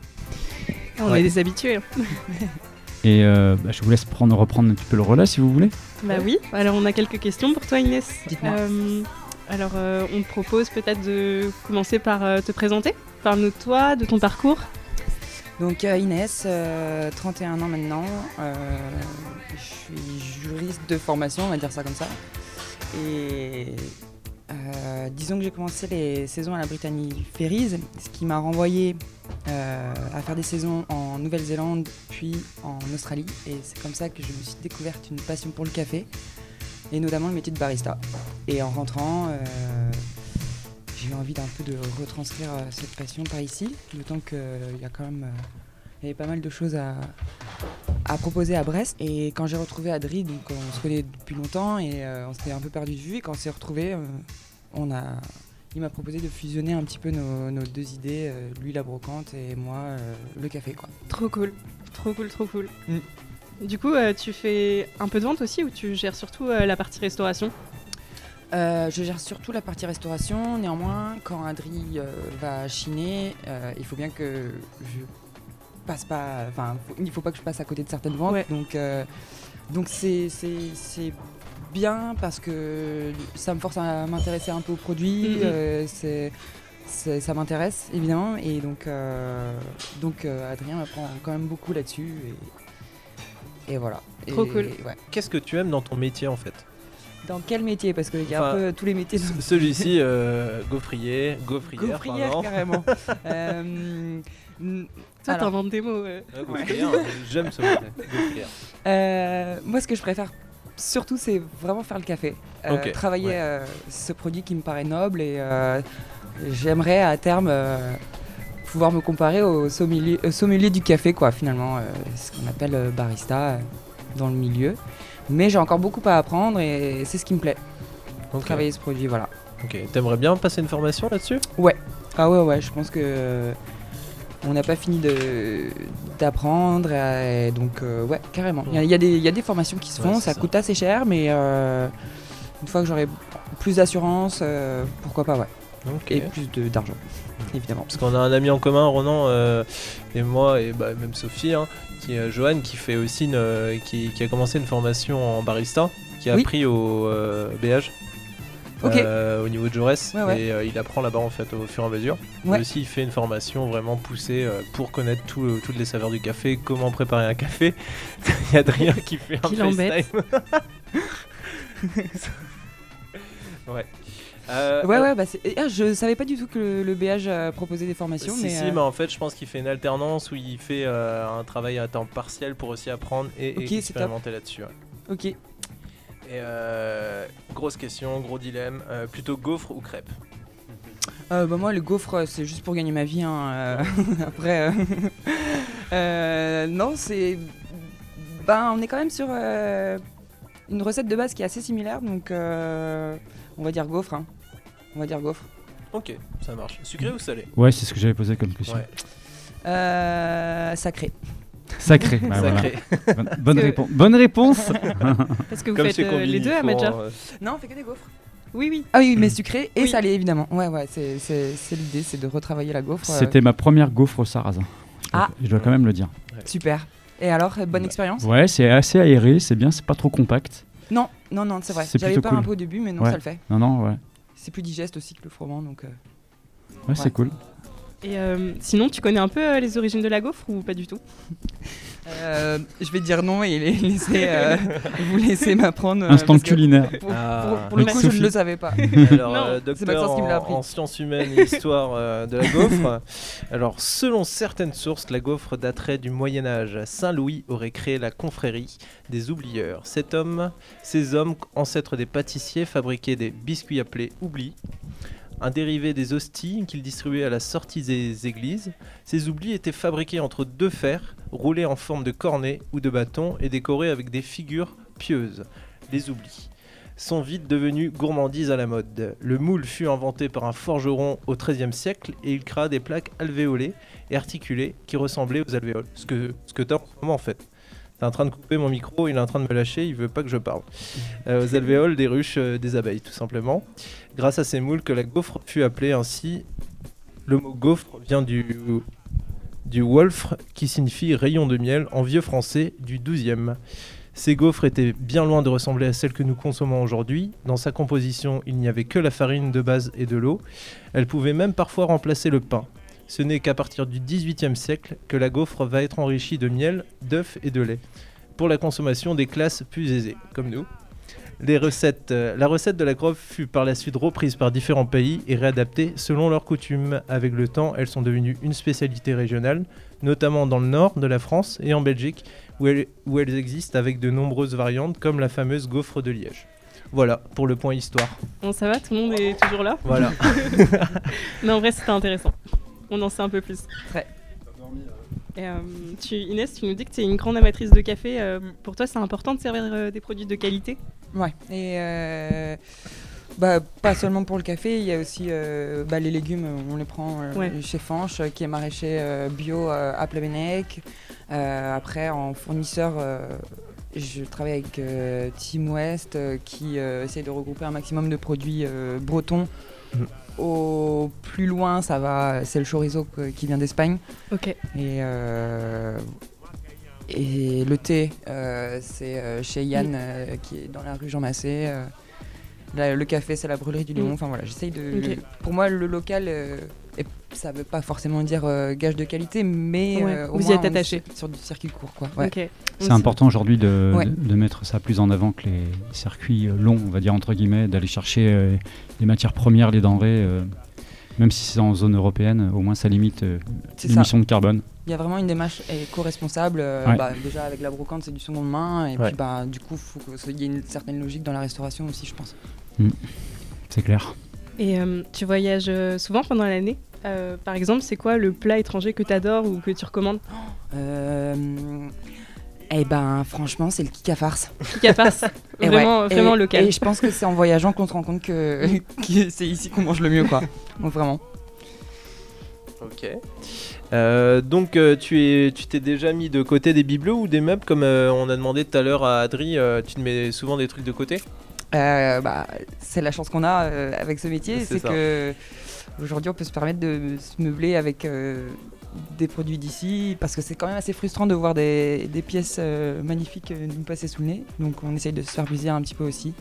On Ouais. est des habitués. (laughs) Et euh, bah, je vous laisse prendre, reprendre un petit peu le relais si vous voulez. Bah oui. Alors on a quelques questions pour toi Inès. Dites-moi. Euh, alors euh, on te propose peut-être de commencer par euh, te présenter. Parle-nous de toi, de ton parcours. Donc euh, Inès, euh, 31 ans maintenant. euh, je suis juriste de formation, on va dire ça comme ça. Et euh, disons que j'ai commencé les saisons à la Brittany Ferries, ce qui m'a renvoyé euh, à faire des saisons en Nouvelle-Zélande puis en Australie. Et c'est comme ça que je me suis découverte une passion pour le café et notamment le métier de barista. Et en rentrant, euh, j'ai eu envie d'un peu de retranscrire cette passion par ici, d'autant qu'il y a quand même il y avait pas mal de choses à, à proposer à Brest. Et quand j'ai retrouvé Adri, donc on se connaît depuis longtemps et euh, on s'était un peu perdu de vue. Et quand on s'est retrouvés, euh, on a, il m'a proposé de fusionner un petit peu nos, nos deux idées, euh, lui la brocante et moi le café. Quoi. Trop cool. Trop cool, trop cool. Mm. Du coup, tu fais un peu de vente aussi ou tu gères surtout la partie restauration? Euh, je gère surtout la partie restauration. Néanmoins, quand Adri euh, va chiner, euh, il faut bien que je passe pas. Enfin, faut- il faut pas que je passe à côté de certaines ventes. Ouais. Donc, euh, donc c'est c'est- c'est bien parce que ça me force à m'intéresser un peu aux produits. Mhm. euh, c'est c'est- ça m'intéresse évidemment et donc euh, donc euh, Adrien m'apprend quand même beaucoup là-dessus et, et voilà. Trop Et- cool. ouais. Qu'est-ce que tu aimes dans ton métier en fait? Dans quel métier? Parce qu'il y a Enfin, un peu tous les métiers. dans- Celui-ci, (laughs) euh, gaufrier, gaufrière, Gaufrière, pardon. carrément. (laughs) Euh, Toi, Alors. t'inventes des mots. euh. Ouais, gaufrière, j'aime ce mot. (laughs) Euh, moi, ce que je préfère surtout, c'est vraiment faire le café. Euh, travailler ouais. euh, ce produit qui me paraît noble et euh, j'aimerais à terme euh, pouvoir me comparer au sommelier, du café, quoi, finalement, euh, ce qu'on appelle euh, barista euh, dans le milieu. Mais j'ai encore beaucoup à apprendre et c'est ce qui me plaît, Ok. travailler ce produit, voilà. Ok. T'aimerais bien passer une formation là-dessus? Ah ouais, ouais, je pense que euh, on n'a pas fini d'apprendre, euh, donc euh, ouais, carrément. Il y, y a des- il y a des formations qui se font, ça, ça. coûte assez cher, mais euh, une fois que j'aurai plus d'assurance, euh, pourquoi pas, ouais. Et plus d'argent, évidemment. Parce qu'on a un ami en commun, Ronan, et moi, et bah, même Sophie, hein, qui est Johan, qui fait aussi une, qui, qui a commencé une formation en barista, qui a Oui. appris au BH. Euh, au niveau de Jaurès Ouais, ouais. et euh, il apprend là-bas en fait au fur et à mesure. Ouais. Lui aussi il fait une formation vraiment poussée euh, pour connaître tout, euh, toutes les saveurs du café, comment préparer un café. (laughs) il y a Adrien qui fait un Qui l'embête. FaceTime. (laughs) ouais. Euh, Ouais, euh, ouais, bah ah, je savais pas du tout que le, le BH proposait des formations, Si, mais. si, euh, mais en fait, je pense qu'il fait une alternance où il fait euh, un travail à temps partiel pour aussi apprendre et, Ok, et expérimenter là-dessus. ouais. Ok. Et euh, grosse question, gros dilemme, euh, plutôt gaufre ou crêpe? Euh, bah moi le gaufre euh, c'est juste pour gagner ma vie hein, euh, (laughs) après euh, (laughs) euh, non c'est ben on est quand même sur euh, une recette de base qui est assez similaire donc euh, on va dire gaufre hein. on va dire gaufre Ok, ça marche. Sucré ou salé? Ouais, c'est ce que j'avais posé comme question. Ouais, Euh, sacré Sacré. bah, voilà. sacré. Bonne, bonne que- réponse. Bonne réponse. (laughs) Parce que vous Comme faites euh, les deux à en, euh, non on fait que des gaufres Oui, oui. ah oui mais sucré et Oui. salé évidemment ouais ouais c'est, l'idée c'est de retravailler la gaufre euh, C'était ma première gaufre au sarrasin. Je dois, Ah. je dois quand même le dire. super et alors euh, bonne Bah, expérience? Ouais, c'est assez aéré, c'est bien, c'est pas trop compact. non non non c'est vrai C'est j'avais plutôt peur un cool. peu au début mais non Ouais. ça le fait Non, non, ouais. c'est plus digeste aussi que le froment donc euh, Ouais, c'est cool. Et euh, sinon, tu connais un peu euh, les origines de la gaufre ou pas du tout? Euh, je vais dire non et les- laisser, euh, (laughs) vous laisser m'apprendre. euh, Instant culinaire. Pour, Ah. pour- pour le coup, je ne le savais pas. (laughs) Alors, euh, docteur Maxence qui me l'a en, appris. en sciences humaines et histoire euh, de la gaufre. (laughs) Alors, selon certaines sources, la gaufre daterait du Moyen Âge. Saint Louis aurait créé la confrérie des oublieurs. Cet homme, ces hommes, ancêtres des pâtissiers, fabriquaient des biscuits appelés oublis, un dérivé des hosties qu'ils distribuaient à la sortie des églises. Ces oublis étaient fabriqués entre deux fers, roulés en forme de cornet ou de bâton et décorés avec des figures pieuses. Les oublis sont vite devenus gourmandises à la mode. Le moule fut inventé par un forgeron au XIIIe siècle et il créa des plaques alvéolées et articulées qui ressemblaient aux alvéoles. Ce que, ce que tu as en ce moment en fait. T'es en train de couper mon micro, il est en train de me lâcher, il veut pas que je parle. Euh, aux (laughs) alvéoles des ruches euh, des abeilles, tout simplement. Grâce à ces moules que la gaufre fut appelée ainsi. Le mot gaufre vient du, du wolfre qui signifie rayon de miel en vieux français du 12e. Ces gaufres étaient bien loin de ressembler à celles que nous consommons aujourd'hui. Dans sa composition, il n'y avait que la farine de base et de l'eau. Elle pouvait même parfois remplacer le pain. Ce n'est qu'à partir du XVIIIe siècle que la gaufre va être enrichie de miel, d'œufs et de lait, pour la consommation des classes plus aisées, comme nous. Les recettes, euh, la recette de la gaufre fut par la suite reprise par différents pays et réadaptée selon leurs coutumes. Avec le temps, elles sont devenues une spécialité régionale, notamment dans le nord de la France et en Belgique, où elles, où elles existent avec de nombreuses variantes, comme la fameuse gaufre de Liège. Voilà pour le point histoire. Bon, ça va, tout le monde est toujours là? Voilà. (laughs) Non, en vrai, c'était intéressant. On en sait un peu plus. Ouais. Et, euh, tu, Inès, tu nous dis que tu es une grande amatrice de café. euh, pour toi, c'est important de servir euh, des produits de qualité? Ouais. Et euh, bah, pas seulement pour le café, il y a aussi euh, bah, les légumes, on les prend euh, Ouais. chez Fanche, qui est maraîcher euh, bio euh, à Plabennec. Euh, après, en fournisseur, euh, je travaille avec euh, Team West, euh, qui euh, essaie de regrouper un maximum de produits euh, bretons. Mhm. Au plus loin, ça va, c'est le chorizo qui vient d'Espagne. Ok. Et, euh, et le thé, euh, c'est euh, chez Yann, Mm. qui est dans la rue Jean Massé. Là, le café, c'est la brûlerie du. Mm. Enfin voilà, j'essaye de. Ok. Pour moi, le local, et ça veut pas forcément dire euh, gage de qualité, mais Ouais, euh, au vous y êtes attaché. Sur, sur du circuit court, quoi. Ouais. Ok. C'est important aujourd'hui de, Ouais. de, de mettre ça plus en avant que les circuits euh, longs, on va dire entre guillemets, d'aller chercher euh, les matières premières, les denrées, euh, même si c'est en zone européenne, au moins ça limite euh, l'émission de carbone. Il y a vraiment une démarche éco-responsable. euh, Ouais. bah, déjà, avec la brocante, c'est du seconde main. Et Ouais. puis, bah, du coup, il faut qu'il y ait une certaine logique dans la restauration aussi, je pense. C'est clair. Et euh, tu voyages euh, souvent pendant l'année Euh, Par exemple, c'est quoi le plat étranger que tu adores ou que tu recommandes? (gasps) Euh, eh ben, franchement, c'est le kika farce. À farce (laughs) Et Vraiment, ouais, vraiment et- local. Et je pense que c'est en voyageant qu'on se rend compte que, (laughs) que c'est ici qu'on mange le mieux, quoi. Donc, vraiment. Ok. Euh, donc euh, tu es, tu t'es déjà mis de côté des bibelots ou des meubles comme euh, on a demandé tout à l'heure à Adri. euh, tu te mets souvent des trucs de côté? Euh, bah, c'est la chance qu'on a euh, avec ce métier, C'est que aujourd'hui on peut se permettre de se meubler avec euh, des produits d'ici, parce que c'est quand même assez frustrant de voir des, des pièces euh, magnifiques nous passer sous le nez. Donc on essaye de se faire plaisir un petit peu aussi,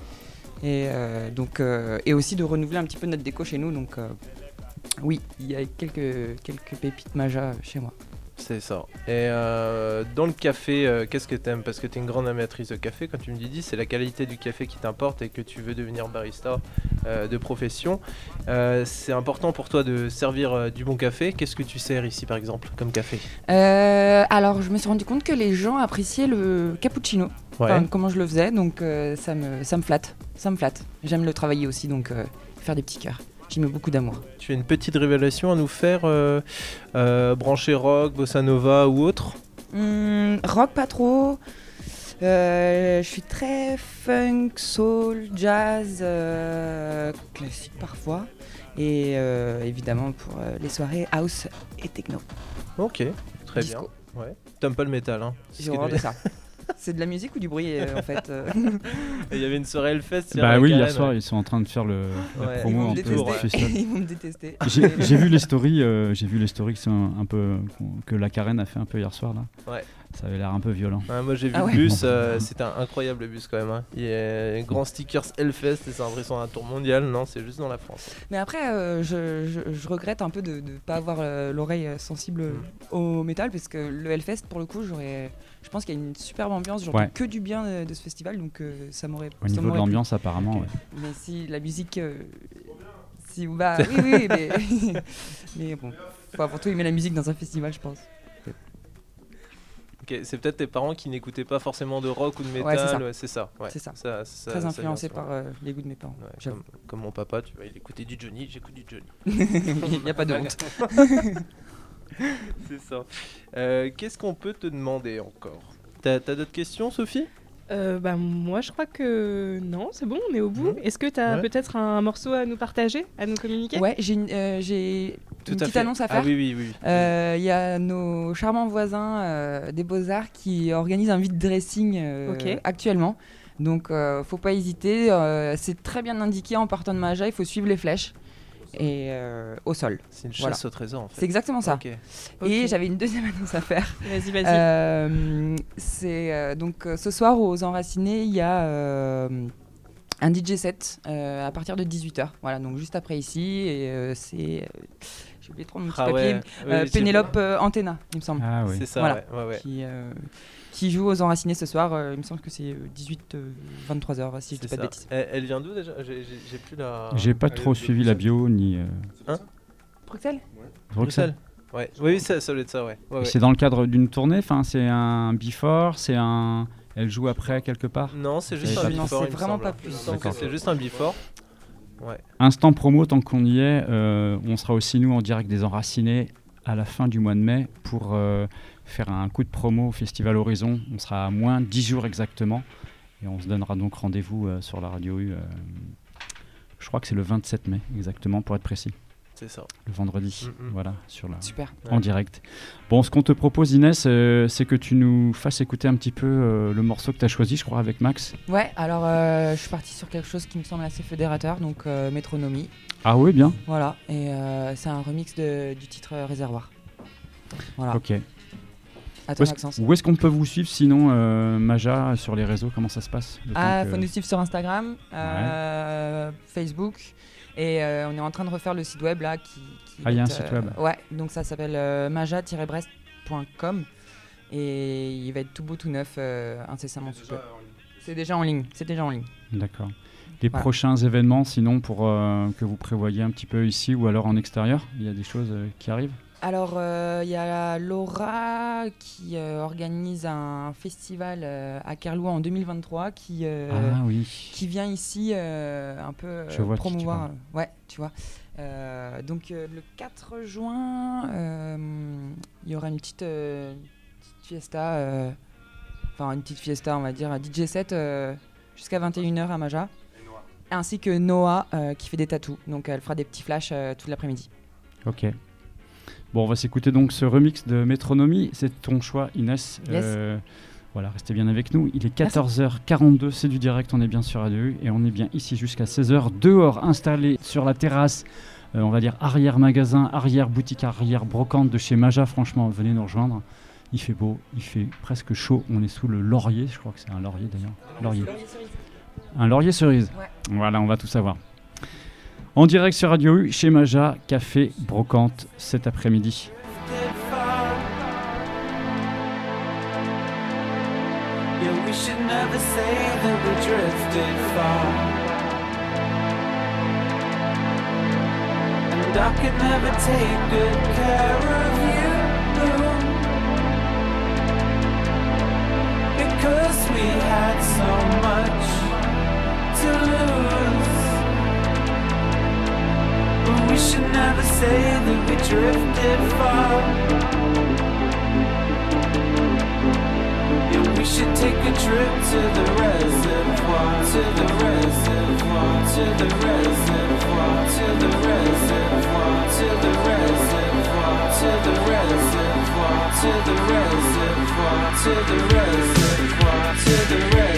et donc et aussi de renouveler un petit peu notre déco chez nous. Donc oui, il y a quelques quelques pépites maja chez moi. C'est ça. Et euh, dans le café, euh, qu'est-ce que t'aimes? Parce que t'es une grande amatrice de café, quand tu me dis, c'est la qualité du café qui t'importe et que tu veux devenir barista euh, de profession. C'est important pour toi de servir du bon café. Qu'est-ce que tu sers ici, par exemple, comme café? Alors je me suis rendu compte que les gens appréciaient le cappuccino. Ouais. Enfin, comment je le faisais, donc ça, me, ça me flatte. Ça me flatte. J'aime le travailler aussi, donc faire des petits cœurs. J'y mets beaucoup d'amour. Tu as une petite révélation à nous faire euh, euh, Branché rock, bossa nova ou autre? Hum, rock pas trop. Euh, je suis très funk, soul, jazz, euh, classique parfois. Et euh, évidemment pour euh, les soirées house et techno. Ok, très Disco. bien. Ouais. T'aimes pas le métal, hein J'ai horreur de ça. (laughs) C'est de la musique ou du bruit euh, en fait euh Il y avait une soirée Hellfest. Bah oui, hier soir, ouais. ils sont en train de faire le, la Ouais. Promo un peu. Ils vont me détester. (laughs) J'ai vu les stories, euh, j'ai vu les stories sont un peu que la Carène a fait un peu hier soir là. Ouais. Ça avait l'air un peu violent. Ouais, moi j'ai vu Ah ouais le bus, euh, c'était un incroyable bus quand même. hein. Il y a un grand stickers Hellfest et c'est impressionnant un tour mondial. Non, c'est juste dans la France. Mais après, euh, je, je- je regrette un peu de ne pas avoir euh, l'oreille sensible Mm. au métal, parce que le Hellfest, pour le coup, j'aurais, je pense qu'il y a une superbe ambiance. J'entends Ouais. que du bien de, de ce festival, donc euh, ça m'aurait. Au ça niveau de l'ambiance, apparemment, ouais. Mais si la musique. euh, si, bah, (laughs) oui, oui, mais. (laughs) mais bon, faut avant tout aimer la musique dans un festival, je pense. Ok, c'est peut-être tes parents qui n'écoutaient pas forcément de rock ou de métal. Ouais, c'est ça. ouais, c'est ça. ouais. C'est ça. ça, ça- Très ça influencé par euh, les goûts de mes parents. Ouais, j'avoue. comme, comme mon papa, tu vois, il écoutait du Johnny, j'écoute du Johnny. (laughs) Il n'y a pas de honte. (laughs) c'est ça. Euh, Qu'est-ce qu'on peut te demander encore? T'as t'as d'autres questions, Sophie? Euh, bah, moi, je crois que non, c'est bon, on est au bout. Est-ce que tu as Ouais. peut-être un morceau à nous partager, à nous communiquer? Ouais, j'ai une, euh, j'ai une petite annonce à faire. Ah oui, oui, oui. Euh, Il y a nos charmants voisins euh, des Beaux-Arts qui organisent un vide dressing euh, Ok. actuellement. Donc, euh, faut pas hésiter. euh, c'est très bien indiqué en partant de Maja. Il faut suivre les flèches et euh, au sol. C'est une chasse Voilà. au trésor en fait. C'est exactement ça. Et j'avais une deuxième annonce à faire. (laughs) Vas-y, vas-y. Euh, c'est euh, donc ce soir aux Enracinés, il y a euh, un DJ set euh, à partir de 18h. Voilà, donc juste après ici. Et euh, c'est. euh, J'ai oublié de prendre mon petit Ah papier. ouais, oui, Euh, Pénélope euh, Antenna, il me semble. Ah oui. C'est ça, Voilà. ouais, ouais, ouais. Qui, euh, qui joue aux Enracinés ce soir. euh, il me semble que c'est 18-23h, si je dis pas de bêtises. Elle, elle vient d'où déjà? J'ai plus la. J'ai pas trop suivi la bio ni. euh, Bruxelles? Bruxelles. Ouais. Oui, oui, ça, ça doit être ça, ouais. ouais, ouais. C'est dans le cadre d'une tournée, enfin c'est un before, c'est un. Elle joue après quelque part? Non, c'est juste un before. c'est vraiment pas plus. C'est juste un before. Instant promo, tant qu'on y est, euh, on sera aussi nous en direct des Enracinés à la fin du mois de mai pour euh, faire un coup de promo au Festival Horizon. On sera à moins 10 jours exactement et on se donnera donc rendez-vous euh, sur la radio euh, je crois que c'est le 27 mai exactement pour être précis, C'est ça. le vendredi. Mm, mm. Voilà, sur la, Super. en direct. Bon, ce qu'on te propose, Inès, euh, c'est que tu nous fasses écouter un petit peu euh, le morceau que tu as choisi, je crois, avec Max. Ouais, alors euh, je suis partie sur quelque chose qui me semble assez fédérateur, donc euh, Métronomie. Ah oui, bien. Voilà, et euh, c'est un remix de- du titre Réservoir. Voilà, Ok. à Où ton est-ce- Maxence. Où est-ce qu'on peut vous suivre sinon, euh, Maja, sur les réseaux Comment ça se passe? Ah, faut nous suivre sur Instagram, euh, Facebook, et euh, on est en train de refaire le site web là qui. qui Ah, il y a un site web. Ouais, donc ça s'appelle euh, maja-brest.com et il va être tout beau, tout neuf, euh, incessamment sous peu. C'est déjà en ligne, c'est déjà en ligne. D'accord. Les Voilà. prochains événements, sinon, pour euh, que vous prévoyez un petit peu ici ou alors en extérieur, il y a des choses euh, qui arrivent? Alors, euh, il y a Laura qui euh, organise un festival euh, à Kerlouan en 2023 qui, euh, Ah oui. qui vient ici euh, un peu euh, Je vois tu promouvoir. euh, ouais, tu vois. Euh, donc, euh, le 4 juin, euh, il y aura une petite, euh, petite fiesta, euh, enfin une petite fiesta, on va dire, un DJ set euh, jusqu'à 21h à Maja. Ainsi que Noah euh, qui fait des tatous. Donc, elle fera des petits flashs euh, toute l'après-midi. Ok. Bon, on va s'écouter donc ce remix de Métronomie. C'est ton choix, Inès. Yes. Euh, voilà, restez bien avec nous. Il est Merci. 14h42, c'est du direct, on est bien sur Radio U et on est bien ici jusqu'à 16h, dehors, installé sur la terrasse, euh, on va dire arrière magasin, arrière boutique, arrière brocante de chez Maja. Franchement, venez nous rejoindre. Il fait beau, il fait presque chaud. On est sous le laurier, je crois que c'est un laurier d'ailleurs. Laurier. Un laurier cerise. Ouais. Voilà, on va tout savoir. En direct sur Radio U, chez Maja, café, brocante, cet après-midi. Yeah, we should never say that we drifted far. And I could never take good care of you. Because we had so much to lose. We should never say that we drifted far Yeah, we should take a trip to the reservoir To the reservoir, to the reservoir To the reservoir, to the reservoir To the reservoir, to the reservoir To the reservoir, to the reservoir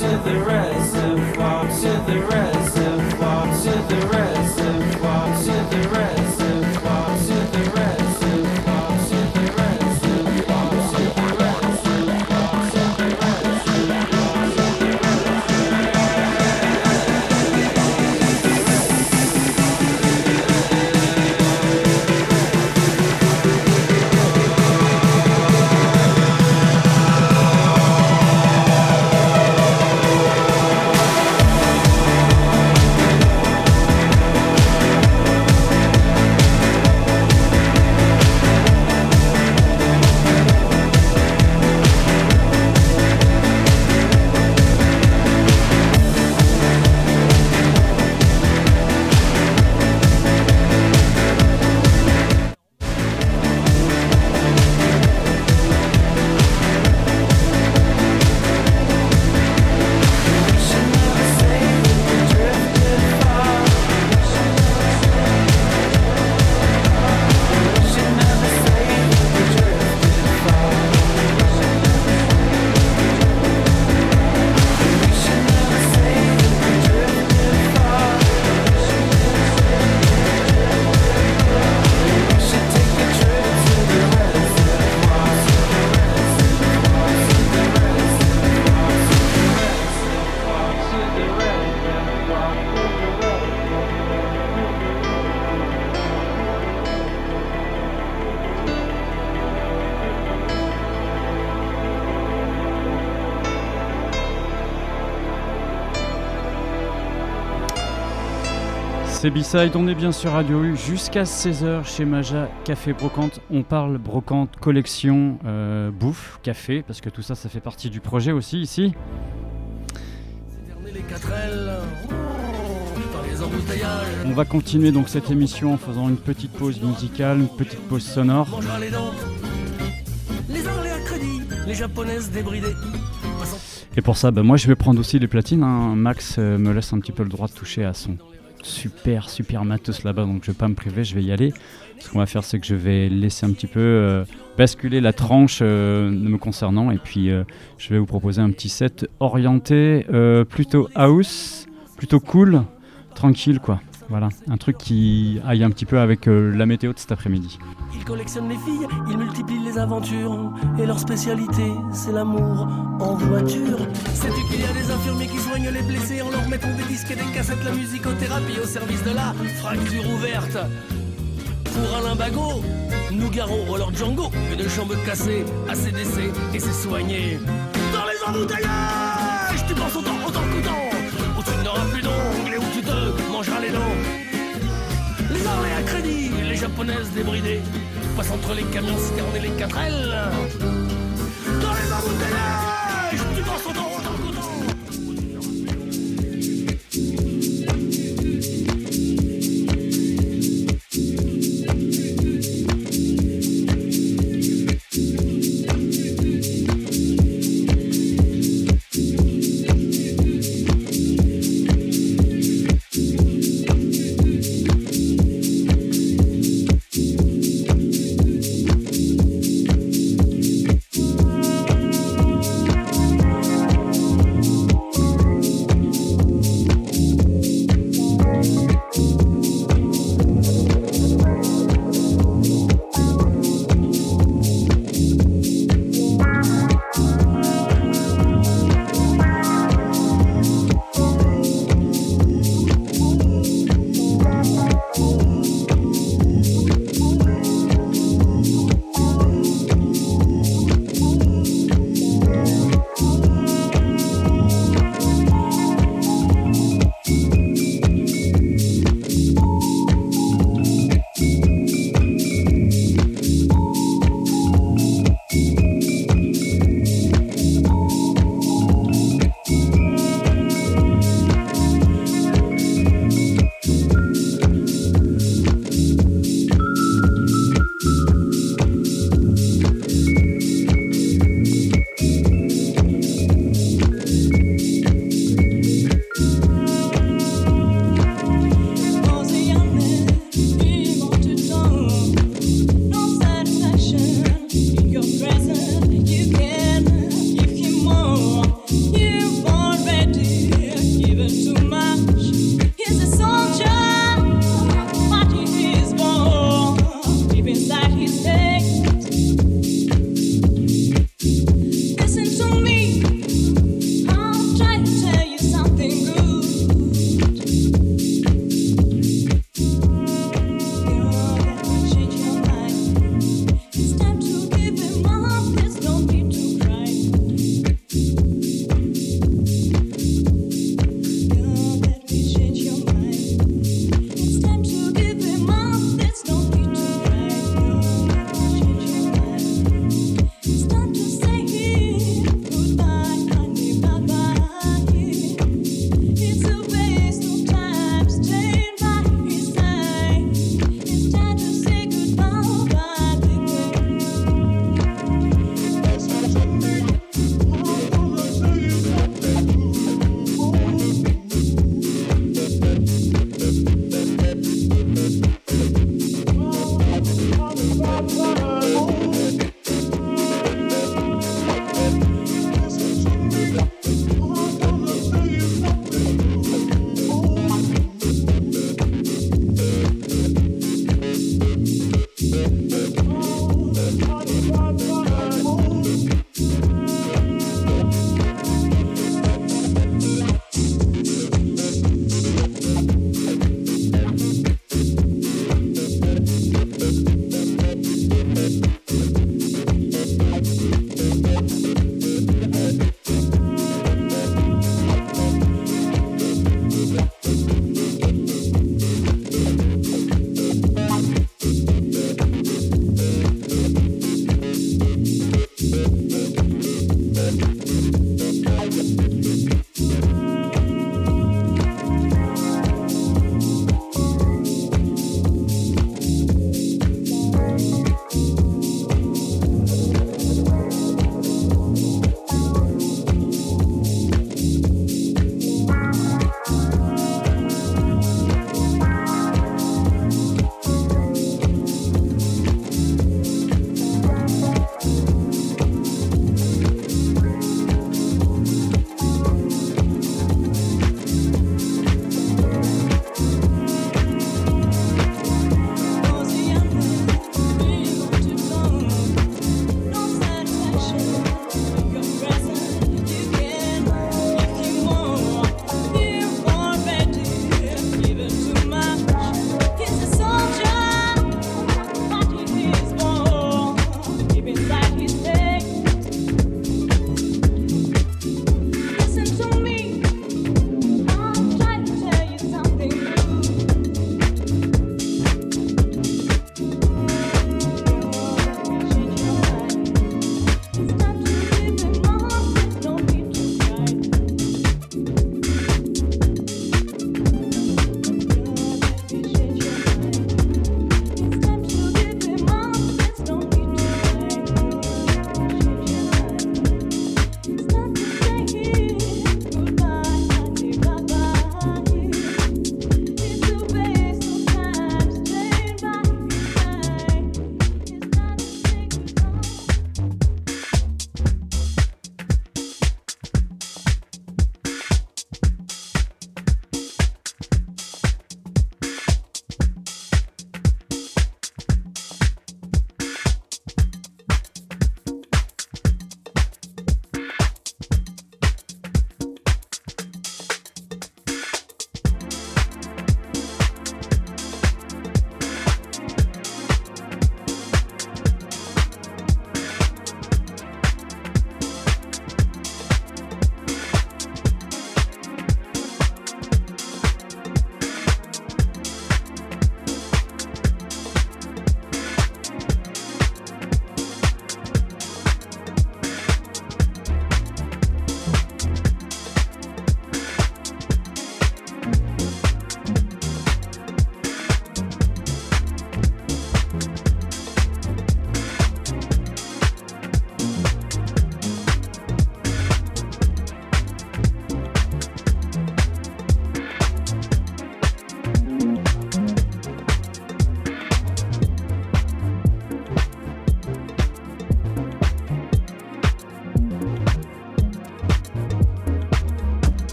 to the reservoir, C'est B-Side, on est bien sur Radio U jusqu'à 16h chez Maja Café Brocante. On parle brocante, collection, euh, bouffe, café, parce que tout ça, ça fait partie du projet aussi ici. On va continuer donc cette émission en faisant une petite pause musicale, une petite pause sonore. Et pour ça, bah, moi je vais prendre aussi les platines. hein. Max euh, me laisse un petit peu le droit de toucher à son super, super matos là-bas, donc je vais pas me priver, je vais y aller. Ce qu'on va faire, c'est que je vais laisser un petit peu euh, basculer la tranche euh, me concernant, et puis euh, je vais vous proposer un petit set orienté euh, plutôt house, plutôt cool, tranquille quoi. Voilà, un truc qui aille un petit peu avec euh, la météo de cet après-midi. Ils collectionnent les filles, ils multiplient les aventures. Et leur spécialité, c'est l'amour en voiture. Sais-tu qu'il y a des infirmiers qui soignent les blessés en leur mettant des disques et des cassettes, la musicothérapie au service de la fracture ouverte Pour Alain Bagot, Nougaro ou alors Django, une jambe cassée, ACDC et c'est soigné. Dans les embouteillages, tu penses autant, autant qu'autant, mangeras les dents. Les Anglais à crédit, les Japonaises débridées, passent entre les camions citernes et les 4 L. Dans les embouteillages, tu penses autant,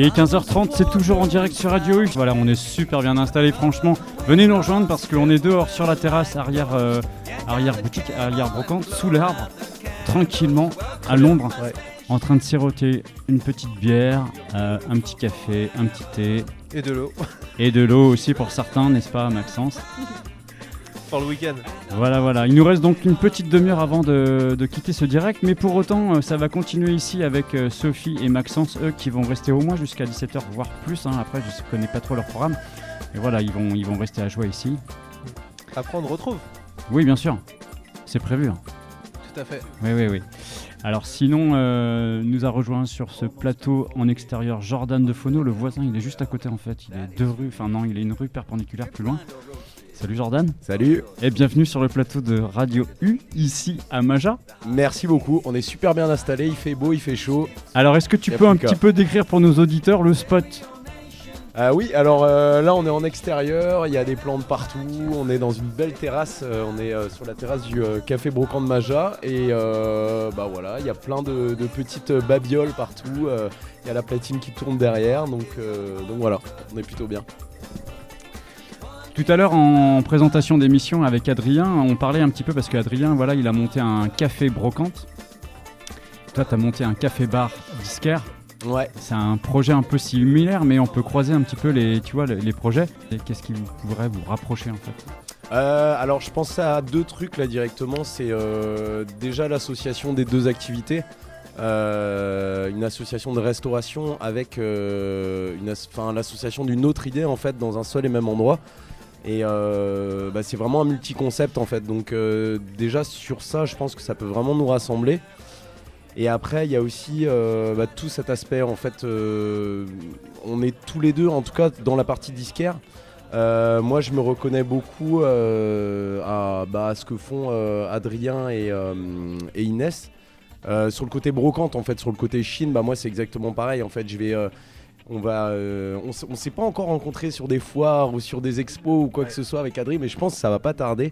Il est 15h30, c'est toujours en direct sur Radio U. Voilà, on est super bien installé, franchement. Venez nous rejoindre parce qu'on est dehors sur la terrasse arrière, euh, arrière boutique, arrière brocante, sous l'arbre, tranquillement, à l'ombre, Ouais. en train de siroter une petite bière, euh, un petit café, un petit thé Et de l'eau et de l'eau aussi pour certains, n'est-ce pas, Maxence? (laughs) pour le week-end. Voilà, voilà. Il nous reste donc une petite demi-heure avant de, de quitter ce direct, mais pour autant, euh, ça va continuer ici avec euh, Sophie et Maxence, eux qui vont rester au moins jusqu'à 17h, voire plus. hein. Après, je ne connais pas trop leur programme. Mais voilà, ils vont, ils vont rester à jouer ici. Après, on retrouve. Oui, bien sûr. C'est prévu. hein. Tout à fait. Oui, oui, oui. Alors sinon, euh, nous a rejoint sur ce plateau en extérieur Jordan de Fono, le voisin, il est juste à côté en fait. Il est deux rues, enfin non, il est une rue perpendiculaire plus loin. Salut Jordan. Salut, Et bienvenue sur le plateau de Radio U, ici à Maja. merci beaucoup. On est super bien installé, il fait beau, il fait chaud. Alors, est-ce que tu peux un petit peu décrire pour nos auditeurs le spot? Ah oui, alors euh, là on est en extérieur, il y a des plantes partout, on est dans une belle terrasse, euh, on est euh, sur la terrasse du euh, café Brocante de Maja. Et euh, bah voilà, il y a plein de, de petites babioles partout, euh, il y a la platine qui tourne derrière, donc, euh, donc voilà, on est plutôt bien. Tout à l'heure, en présentation d'émission avec Adrien, on parlait un petit peu parce qu'Adrien, voilà, il a monté un café brocante. Toi, tu as monté un café-bar disquaire. Ouais, C'est un projet un peu similaire, mais on peut croiser un petit peu les, tu vois, les, les projets. Et Qu'est-ce qui vous pourrait vous rapprocher en fait? Euh, alors je pense à deux trucs là directement. C'est euh, déjà l'association des deux activités. Euh, une association de restauration avec l'association d'une autre idée en fait dans un seul et même endroit. Et euh, bah, c'est vraiment un multi-concept en fait. Donc euh, déjà sur ça, je pense que ça peut vraiment nous rassembler. Et après, il y a aussi euh, bah, tout cet aspect en fait. on est tous les deux, en tout cas dans la partie disquaire. Moi, je me reconnais beaucoup à, bah, à ce que font Adrien et, et Inès. Sur le côté brocante, en fait, sur le côté Chine, bah, moi, c'est exactement pareil. En fait, je vais. On va, euh, on s'est pas encore rencontré sur des foires ou sur des expos ou quoi que ce soit avec Adrien, mais je pense que ça va pas tarder.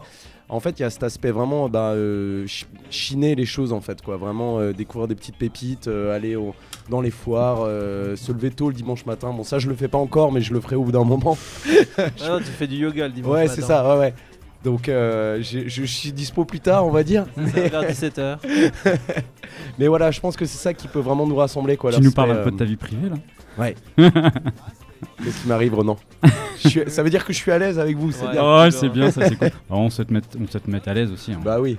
En fait, il y a cet aspect vraiment bah, euh, ch- chiner les choses, en fait, quoi. Vraiment euh, découvrir des petites pépites, euh, aller au- dans les foires, euh, se lever tôt le dimanche matin. Bon, ça, je le fais pas encore, mais je le ferai au bout d'un moment. (laughs) Ah non, tu fais du yoga le dimanche Ouais, matin. c'est ça, ouais, ouais. Donc, euh, je suis dispo plus tard, on va dire. Ça, vers 17h. (laughs) Mais voilà, je pense que c'est ça qui peut vraiment nous rassembler, quoi. Tu nous parles un peu de ta vie privée là? Ouais. (laughs) Qu'est-ce qui m'arrive, Renan Je suis- Ça veut dire que je suis à l'aise avec vous, c'est Ouais. bien. Oh, c'est bien, ça c'est cool. Alors, (laughs) on se te met, on se te met à l'aise aussi. hein. Bah oui.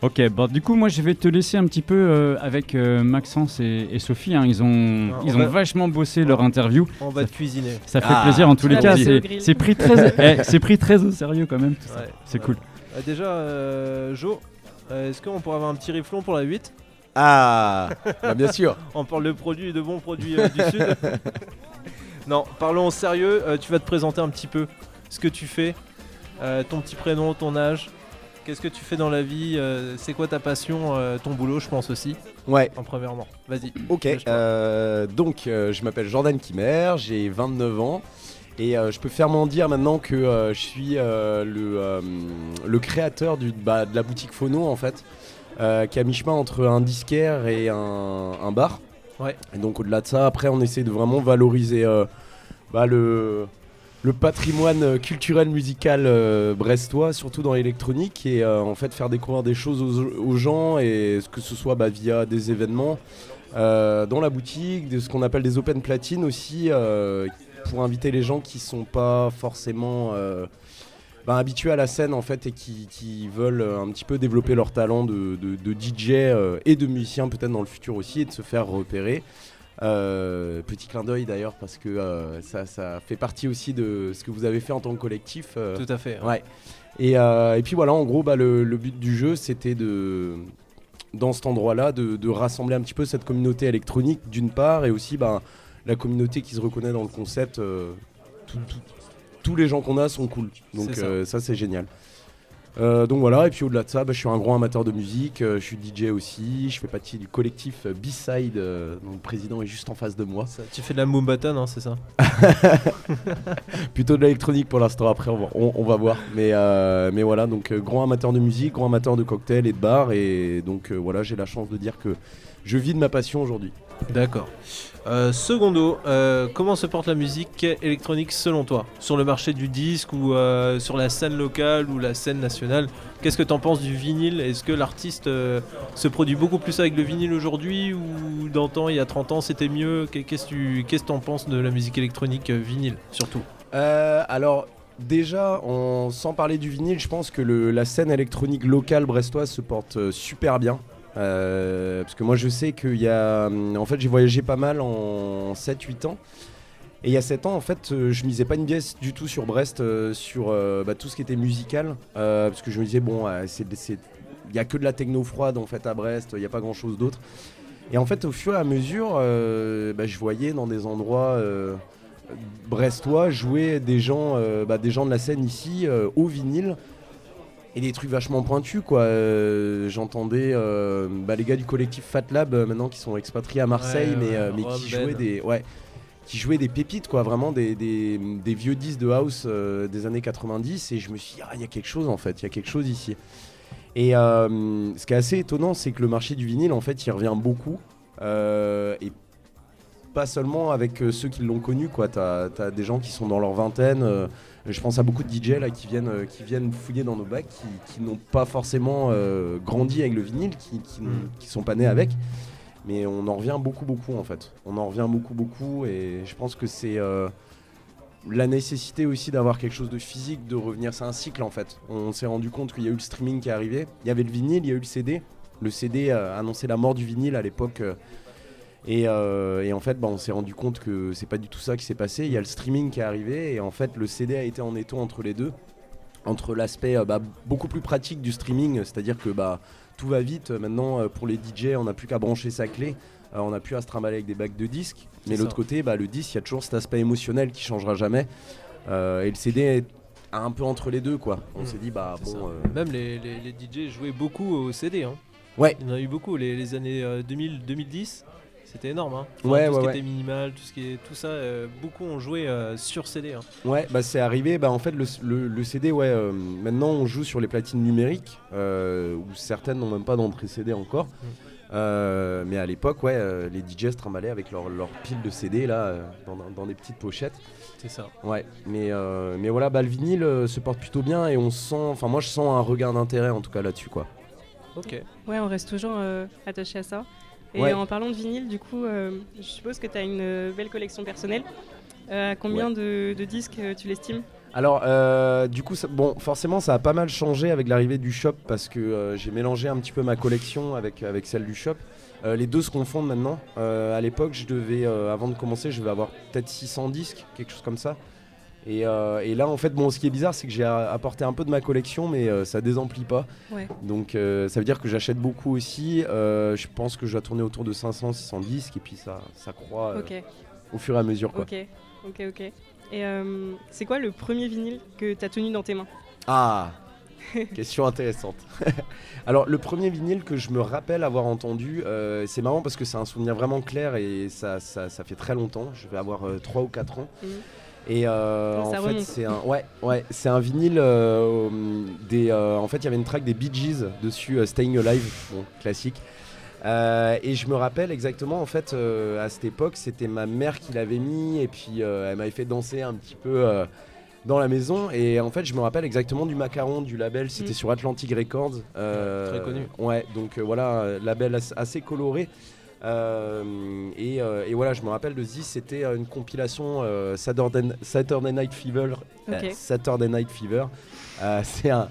Ok, bon, du coup, moi je vais te laisser un petit peu euh, avec euh, Maxence et, et Sophie. hein. Ils ont, Ah, ils on ont va- vachement bossé leur interview. On va te cuisiner. Ça fait Ah, plaisir en tous les vas cas. C'est pris, très, (laughs) eh, c'est pris très au sérieux quand même. tout ça. Ouais, C'est ouais. cool. Euh, déjà, euh, Jo, euh, est-ce qu'on pourrait avoir un petit riflon pour la 8 Ah bah, Bien sûr. (laughs) On parle de produits, de bons produits euh, du Sud. (laughs) non, parlons sérieux. euh, tu vas te présenter un petit peu ce que tu fais, euh, ton petit prénom, ton âge. Qu'est-ce que tu fais dans la vie C'est quoi ta passion Ton boulot, je pense aussi, Ouais. en premièrement. Vas-y. Ok, donc je m'appelle Jordan Kimmer, j'ai 29 ans et euh, je peux fièrement dire maintenant que euh, je suis euh, le, le créateur du, bah, de la boutique Phono en fait, euh, qui est à mi-chemin entre un disquaire et un, un bar. Ouais. Et donc au-delà de ça, après on essaie de vraiment valoriser euh, bah, le, le patrimoine euh, culturel musical euh, brestois, surtout dans l'électronique, et en fait faire découvrir des choses aux, aux gens, et que ce soit bah, via des événements dans la boutique, de ce qu'on appelle des open platines aussi, pour inviter les gens qui sont pas forcément bah, habitués à la scène en fait et qui, qui veulent euh, un petit peu développer leur talent de, de- de DJ euh, et de musicien peut-être dans le futur aussi et de se faire repérer. Euh, petit clin d'œil d'ailleurs parce que euh, ça, ça fait partie aussi de ce que vous avez fait en tant que collectif. euh, Tout à fait. Ouais. Et, et puis voilà, en gros, bah, le, le but du jeu, c'était de, dans cet endroit-là, de, de rassembler un petit peu cette communauté électronique d'une part, et aussi bah, la communauté qui se reconnaît dans le concept. tout- tout- tous les gens qu'on a sont cool. Donc ça. euh, ça, c'est génial. Euh, donc voilà, et puis au-delà de ça, bah, je suis un grand amateur de musique, euh, je suis DJ aussi, je fais partie du collectif euh, B-Side, dont le président est juste en face de moi. Ça, tu fais de la Moombata, non C'est ça (laughs) Plutôt de l'électronique pour l'instant, après on va, on- on va voir. Mais, mais voilà, donc grand amateur de musique, grand amateur de cocktails et de bars. Et donc voilà, j'ai la chance de dire que je vis de ma passion aujourd'hui. D'accord. Euh, secondo, euh, comment se porte la musique électronique selon toi Sur le marché du disque ou euh, sur la scène locale ou la scène nationale Qu'est-ce que t'en penses du vinyle? Est-ce que l'artiste se produit beaucoup plus avec le vinyle aujourd'hui ou d'antan, il y a 30 ans, c'était mieux? Qu'est- Qu'est-ce que que t'en penses de la musique électronique vinyle surtout? Alors, déjà, sans parler du vinyle, je pense que la scène électronique locale brestoise se porte super bien. Euh, parce que moi, je sais qu'il y a. hum, En fait, j'ai voyagé pas mal en 7-8 ans. Et il y a 7 ans, en fait, euh, je misais pas une pièce du tout sur Brest, euh, sur euh, bah, tout ce qui était musical. euh, parce que je me disais, bon, euh, il y a que de la techno froide en fait à Brest, il n'y a pas grand chose d'autre. Et en fait, au fur et à mesure, euh, bah, je voyais dans des endroits euh, brestois jouer des gens, euh, bah, des gens de la scène ici euh, au vinyle. Et des trucs vachement pointus quoi. Euh, J'entendais euh, bah, les gars du collectif Fat Lab euh, maintenant qui sont expatriés à Marseille, Ouais, mais, mais qui Ben. jouaient des, ouais, qui jouaient des pépites quoi, vraiment des, des- des vieux disques de house des années 90. Et je me suis dit ah il y a quelque chose en fait, il y a quelque chose ici. Et ce qui est assez étonnant, c'est que le marché du vinyle en fait il revient beaucoup. Et pas seulement avec euh, ceux qui l'ont connu, quoi. T'as as des gens qui sont dans leur vingtaine. euh, je pense à beaucoup de DJ là qui viennent, euh, qui viennent fouiller dans nos bacs, qui, qui n'ont pas forcément grandi avec le vinyle, qui, qui, n'ont- qui sont pas nés avec. Mais on en revient beaucoup, beaucoup en fait. On en revient beaucoup, beaucoup. Et je pense que c'est euh, la nécessité aussi d'avoir quelque chose de physique, de revenir. C'est un cycle en fait. On s'est rendu compte qu'il y a eu le streaming qui est arrivé. Il y avait le vinyle, il y a eu le CD. Le CD a annoncé la mort du vinyle à l'époque. euh, et, euh, et en fait, bah, on s'est rendu compte que c'est pas du tout ça qui s'est passé. Il y a le streaming qui est arrivé et en fait, le CD a été en étau entre les deux. Entre l'aspect euh, bah, beaucoup plus pratique du streaming, c'est-à-dire que bah, tout va vite. Maintenant, euh, pour les DJ, on n'a plus qu'à brancher sa clé. Euh, on n'a plus à se trimballer avec des bacs de disques. Mais l'autre côté, bah, le disque, il y a toujours cet aspect émotionnel qui changera jamais. Euh, et le CD est un peu entre les deux, quoi. On Mm. s'est dit, bah bon. Même les, les- les DJ jouaient beaucoup au CD. Hein. Ouais. Il y en a eu beaucoup. Les, les années euh, 2000, 2010, c'était énorme. Hein. Ouais, tout ce qui ouais. était minimal, tout, ce qui est, tout ça, euh, beaucoup ont joué euh, sur CD. hein. Ouais, bah c'est arrivé. Bah en fait, le, le- le CD, ouais, euh, maintenant on joue sur les platines numériques, euh, où certaines n'ont même pas d'entrée CD encore. Mm. Euh, mais à l'époque, ouais, euh, les DJ se trimballaient avec leur, leur pile de CD là, euh, dans, dans des petites pochettes. C'est ça. Ouais, mais, euh, mais voilà, bah, le vinyle euh, se porte plutôt bien et on sent, enfin moi je sens un regain d'intérêt en tout cas là-dessus quoi. Ok. Ouais, on reste toujours euh, attaché à ça. Et Ouais. en parlant de vinyle, du coup, euh, je suppose que tu as une euh, belle collection personnelle. Euh, combien de, de disques tu l'estimes? Alors, euh, du coup, ça- bon, forcément, ça a pas mal changé avec l'arrivée du shop parce que euh, j'ai mélangé un petit peu ma collection avec, avec celle du shop. Euh, les deux se confondent maintenant. À l'époque, je devais, avant de commencer, je devais avoir peut-être 600 disques, quelque chose comme ça. Et, euh, et là, en fait, bon, ce qui est bizarre, c'est que j'ai a- apporté un peu de ma collection, mais euh, ça désemplit pas. Ouais. Donc, euh, ça veut dire que j'achète beaucoup aussi. Euh, je pense que je dois tourner autour de 500, 600 disques, et puis ça, ça croît euh, au fur et à mesure. Quoi. ok, ok, ok. Et euh, c'est quoi le premier vinyle que tu as tenu dans tes mains? Ah (laughs) Question intéressante. (laughs) Alors, le premier vinyle que je me rappelle avoir entendu, euh, c'est marrant parce que c'est un souvenir vraiment clair et ça, ça, ça fait très longtemps. Je vais avoir 3 ou 4 ans. Mhm. Et euh, Ça en fait, c'est un, ouais, ouais, c'est un vinyle. euh, des, euh, en fait, il y avait une track des Bee Gees dessus, euh, Staying Alive, bon, classique. Euh, et je me rappelle exactement, en fait, euh, à cette époque, c'était ma mère qui l'avait mis, et puis euh, elle m'avait fait danser un petit peu euh, dans la maison. Et en fait, je me rappelle exactement du macaron du label, c'était Mm. sur Atlantic Records. euh, Très connu. Ouais, donc euh, voilà, label as- assez coloré. Euh, et, euh, et voilà, je me rappelle de Ziz, c'était euh, une compilation euh, Saturday, Saturday Night Fever. Ok. euh, Saturday Night Fever. C'est un,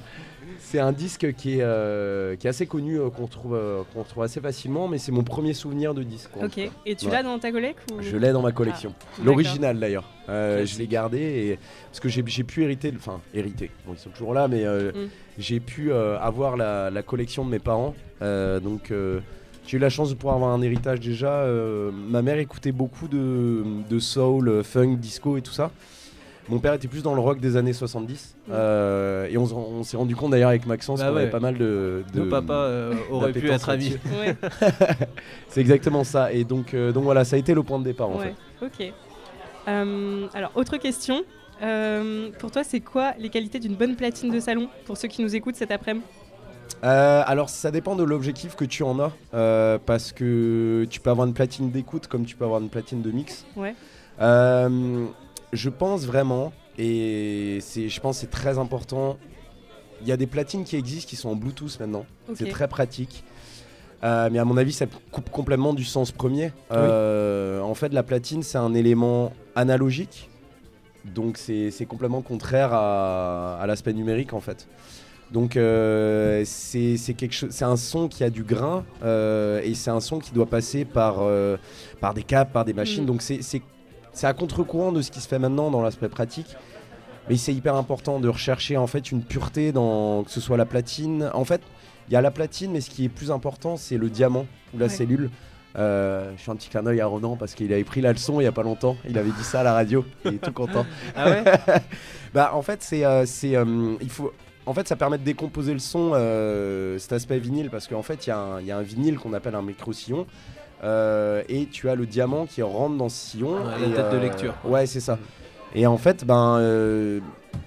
c'est un disque qui est, qui est assez connu, qu'on trouve, qu'on trouve assez facilement, mais c'est mon premier souvenir de disque. Ok, et tu Ouais. l'as dans ta collecte ou... Je l'ai dans ma collection. Ah, L'original d'ailleurs. Je l'ai gardé et... parce que j'ai j'ai pu hériter, enfin hériter, bon, ils sont toujours là, mais Mm. j'ai pu avoir la, la collection de mes parents. Donc j'ai eu la chance de pouvoir avoir un héritage déjà. Euh, ma mère écoutait beaucoup de, de soul, euh, funk, disco et tout ça. Mon père était plus dans le rock des années 70. Mm. Euh, et on, s'est rendu compte d'ailleurs avec Maxence Bah qu'on avait pas mal de. de Nos papas euh, auraient pu être amis. Ouais, (laughs) C'est exactement ça. Et donc, euh, donc voilà, ça a été le point de départ en ouais, fait. ok. Euh, alors, autre question. Euh, pour toi, c'est quoi les qualités d'une bonne platine de salon pour ceux qui nous écoutent cet après-midi? Euh, alors ça dépend de l'objectif que tu en as, euh, parce que tu peux avoir une platine d'écoute comme tu peux avoir une platine de mix. Ouais. Euh, je pense vraiment, et c'est, je pense c'est très important, il y a des platines qui existent qui sont en Bluetooth maintenant, c'est très pratique. Mais à mon avis, ça coupe complètement du sens premier. En fait, la platine, c'est un élément analogique, donc c'est c'est complètement contraire à, à l'aspect numérique en fait. Donc euh, c'est c'est quelque chose, c'est un son qui a du grain euh, et c'est un son qui doit passer par euh, par des câbles, par des machines. Mm. Donc c'est c'est c'est à contre-courant de ce qui se fait maintenant dans l'aspect pratique. Mais c'est hyper important de rechercher en fait une pureté dans que ce soit la platine. En fait, il y a la platine, mais ce qui est plus important, c'est le diamant ou la Ouais. cellule. Euh, je fais un petit clin d'œil à Ronan parce qu'il avait pris la leçon il y a pas longtemps. Il avait dit ça à la radio. Il est tout content. (laughs) Ah ouais? (laughs) Bah en fait c'est euh, c'est euh, il faut en fait ça permet de décomposer le son euh, cet aspect vinyle parce qu'en fait il y, a un- il y a un vinyle qu'on appelle un micro sillon euh, et tu as le diamant qui rentre dans ce sillon Ouais, la et, tête de lecture. ouais c'est ça et en fait ben euh,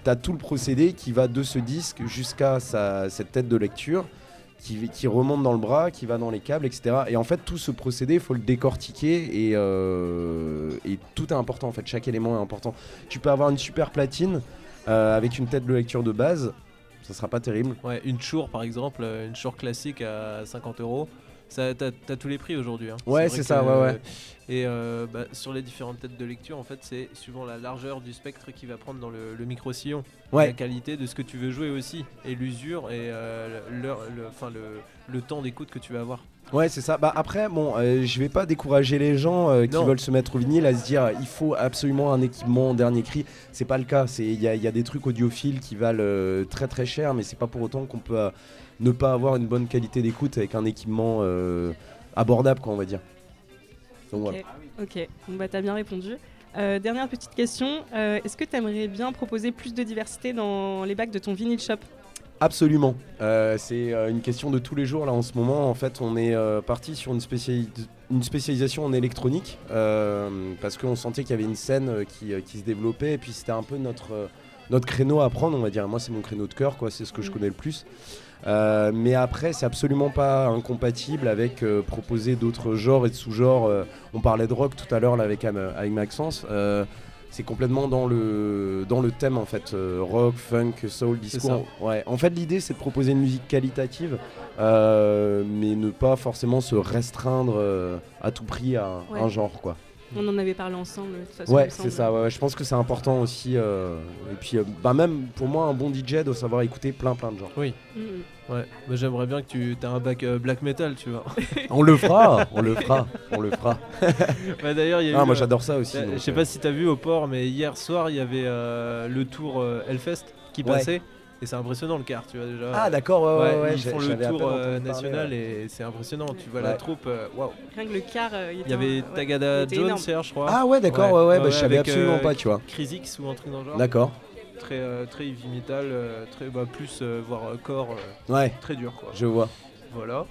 t'as tout le procédé qui va de ce disque jusqu'à cette tête de lecture qui, qui remonte dans le bras, qui va dans les câbles, etc. Et en fait, tout ce procédé, il faut le décortiquer et, euh, et tout est important. En fait, chaque élément est important. Tu peux avoir une super platine euh, avec une tête de lecture de base, ça sera pas terrible. Ouais, une Shure par exemple, euh, une Shure classique à 50 euros. Ça, t'as, t'as tous les prix aujourd'hui. hein. Ouais, c'est ça, que- ouais, ouais. Et euh, bah, sur les différentes têtes de lecture, en fait, c'est suivant la largeur du spectre qu'il va prendre dans le, le micro-sillon. Ouais. La qualité de ce que tu veux jouer aussi. Et l'usure et euh, l'heure- le, enfin, le, le temps d'écoute que tu vas avoir. Ouais, c'est ça. Bah après, bon, euh, je vais pas décourager les gens euh, qui Non. veulent se mettre au vinyle à se dire il faut absolument un équipement dernier cri. C'est pas le cas. C'est il y, a- il y a des trucs audiophiles qui valent euh, très très cher, mais c'est pas pour autant qu'on peut euh, ne pas avoir une bonne qualité d'écoute avec un équipement euh, abordable, quoi, on va dire. Donc voilà. Ok, bah, t'as bien répondu. Euh, dernière petite question. Euh, Est-ce que tu aimerais bien proposer plus de diversité dans les bacs de ton vinyle shop? Absolument. Euh, c'est euh, une question de tous les jours là en ce moment. En fait, on est euh, parti sur une, spéciali- une spécialisation en électronique euh, parce qu'on sentait qu'il y avait une scène qui, qui se développait et puis c'était un peu notre notre créneau à prendre, on va dire. Moi, c'est mon créneau de cœur, quoi. C'est ce que je Mm. connais le plus. Mais après, c'est absolument pas incompatible avec proposer d'autres genres et de sous-genres. On parlait de rock tout à l'heure avec, avec Maxence. C'est complètement dans le, dans le thème en fait. Euh, rock, funk, soul, disco. ça. Ouais. En fait, l'idée c'est de proposer une musique qualitative, euh, mais ne pas forcément se restreindre euh, à tout prix à Ouais. un genre quoi. On en avait parlé ensemble. de toute façon, Ouais, c'est ça. ouais, je pense que c'est important aussi. euh, et puis, euh, bah, même pour moi, un bon DJ doit savoir écouter plein plein de genres. Oui. Mm. Ouais, moi j'aimerais bien que tu aies un bac euh, black metal, tu vois. (laughs) On le fera, on le fera, on le fera. (laughs) bah, D'ailleurs, il y a Ah, eu, moi j'adore ça aussi. Je sais pas si t'as vu au port, mais hier soir il y avait euh, le tour euh, Hellfest qui Ouais. passait. Et c'est impressionnant le car, tu vois déjà. Ah, d'accord, ouais, ouais, ouais, Ils font le tour euh, national ouais. et c'est impressionnant. Tu vois la troupe, euh, waouh. Rien que le car, euh, Il y avait Tagada Jones hier, je crois. Ah ouais, d'accord, ouais, ouais, bah, je savais absolument pas, tu vois. Chris X ou un truc dans le genre. D'accord. Très, euh, très heavy metal, euh, très, bah, plus euh, voire euh, corps. euh, Ouais. Très dur quoi. Je vois. Voilà.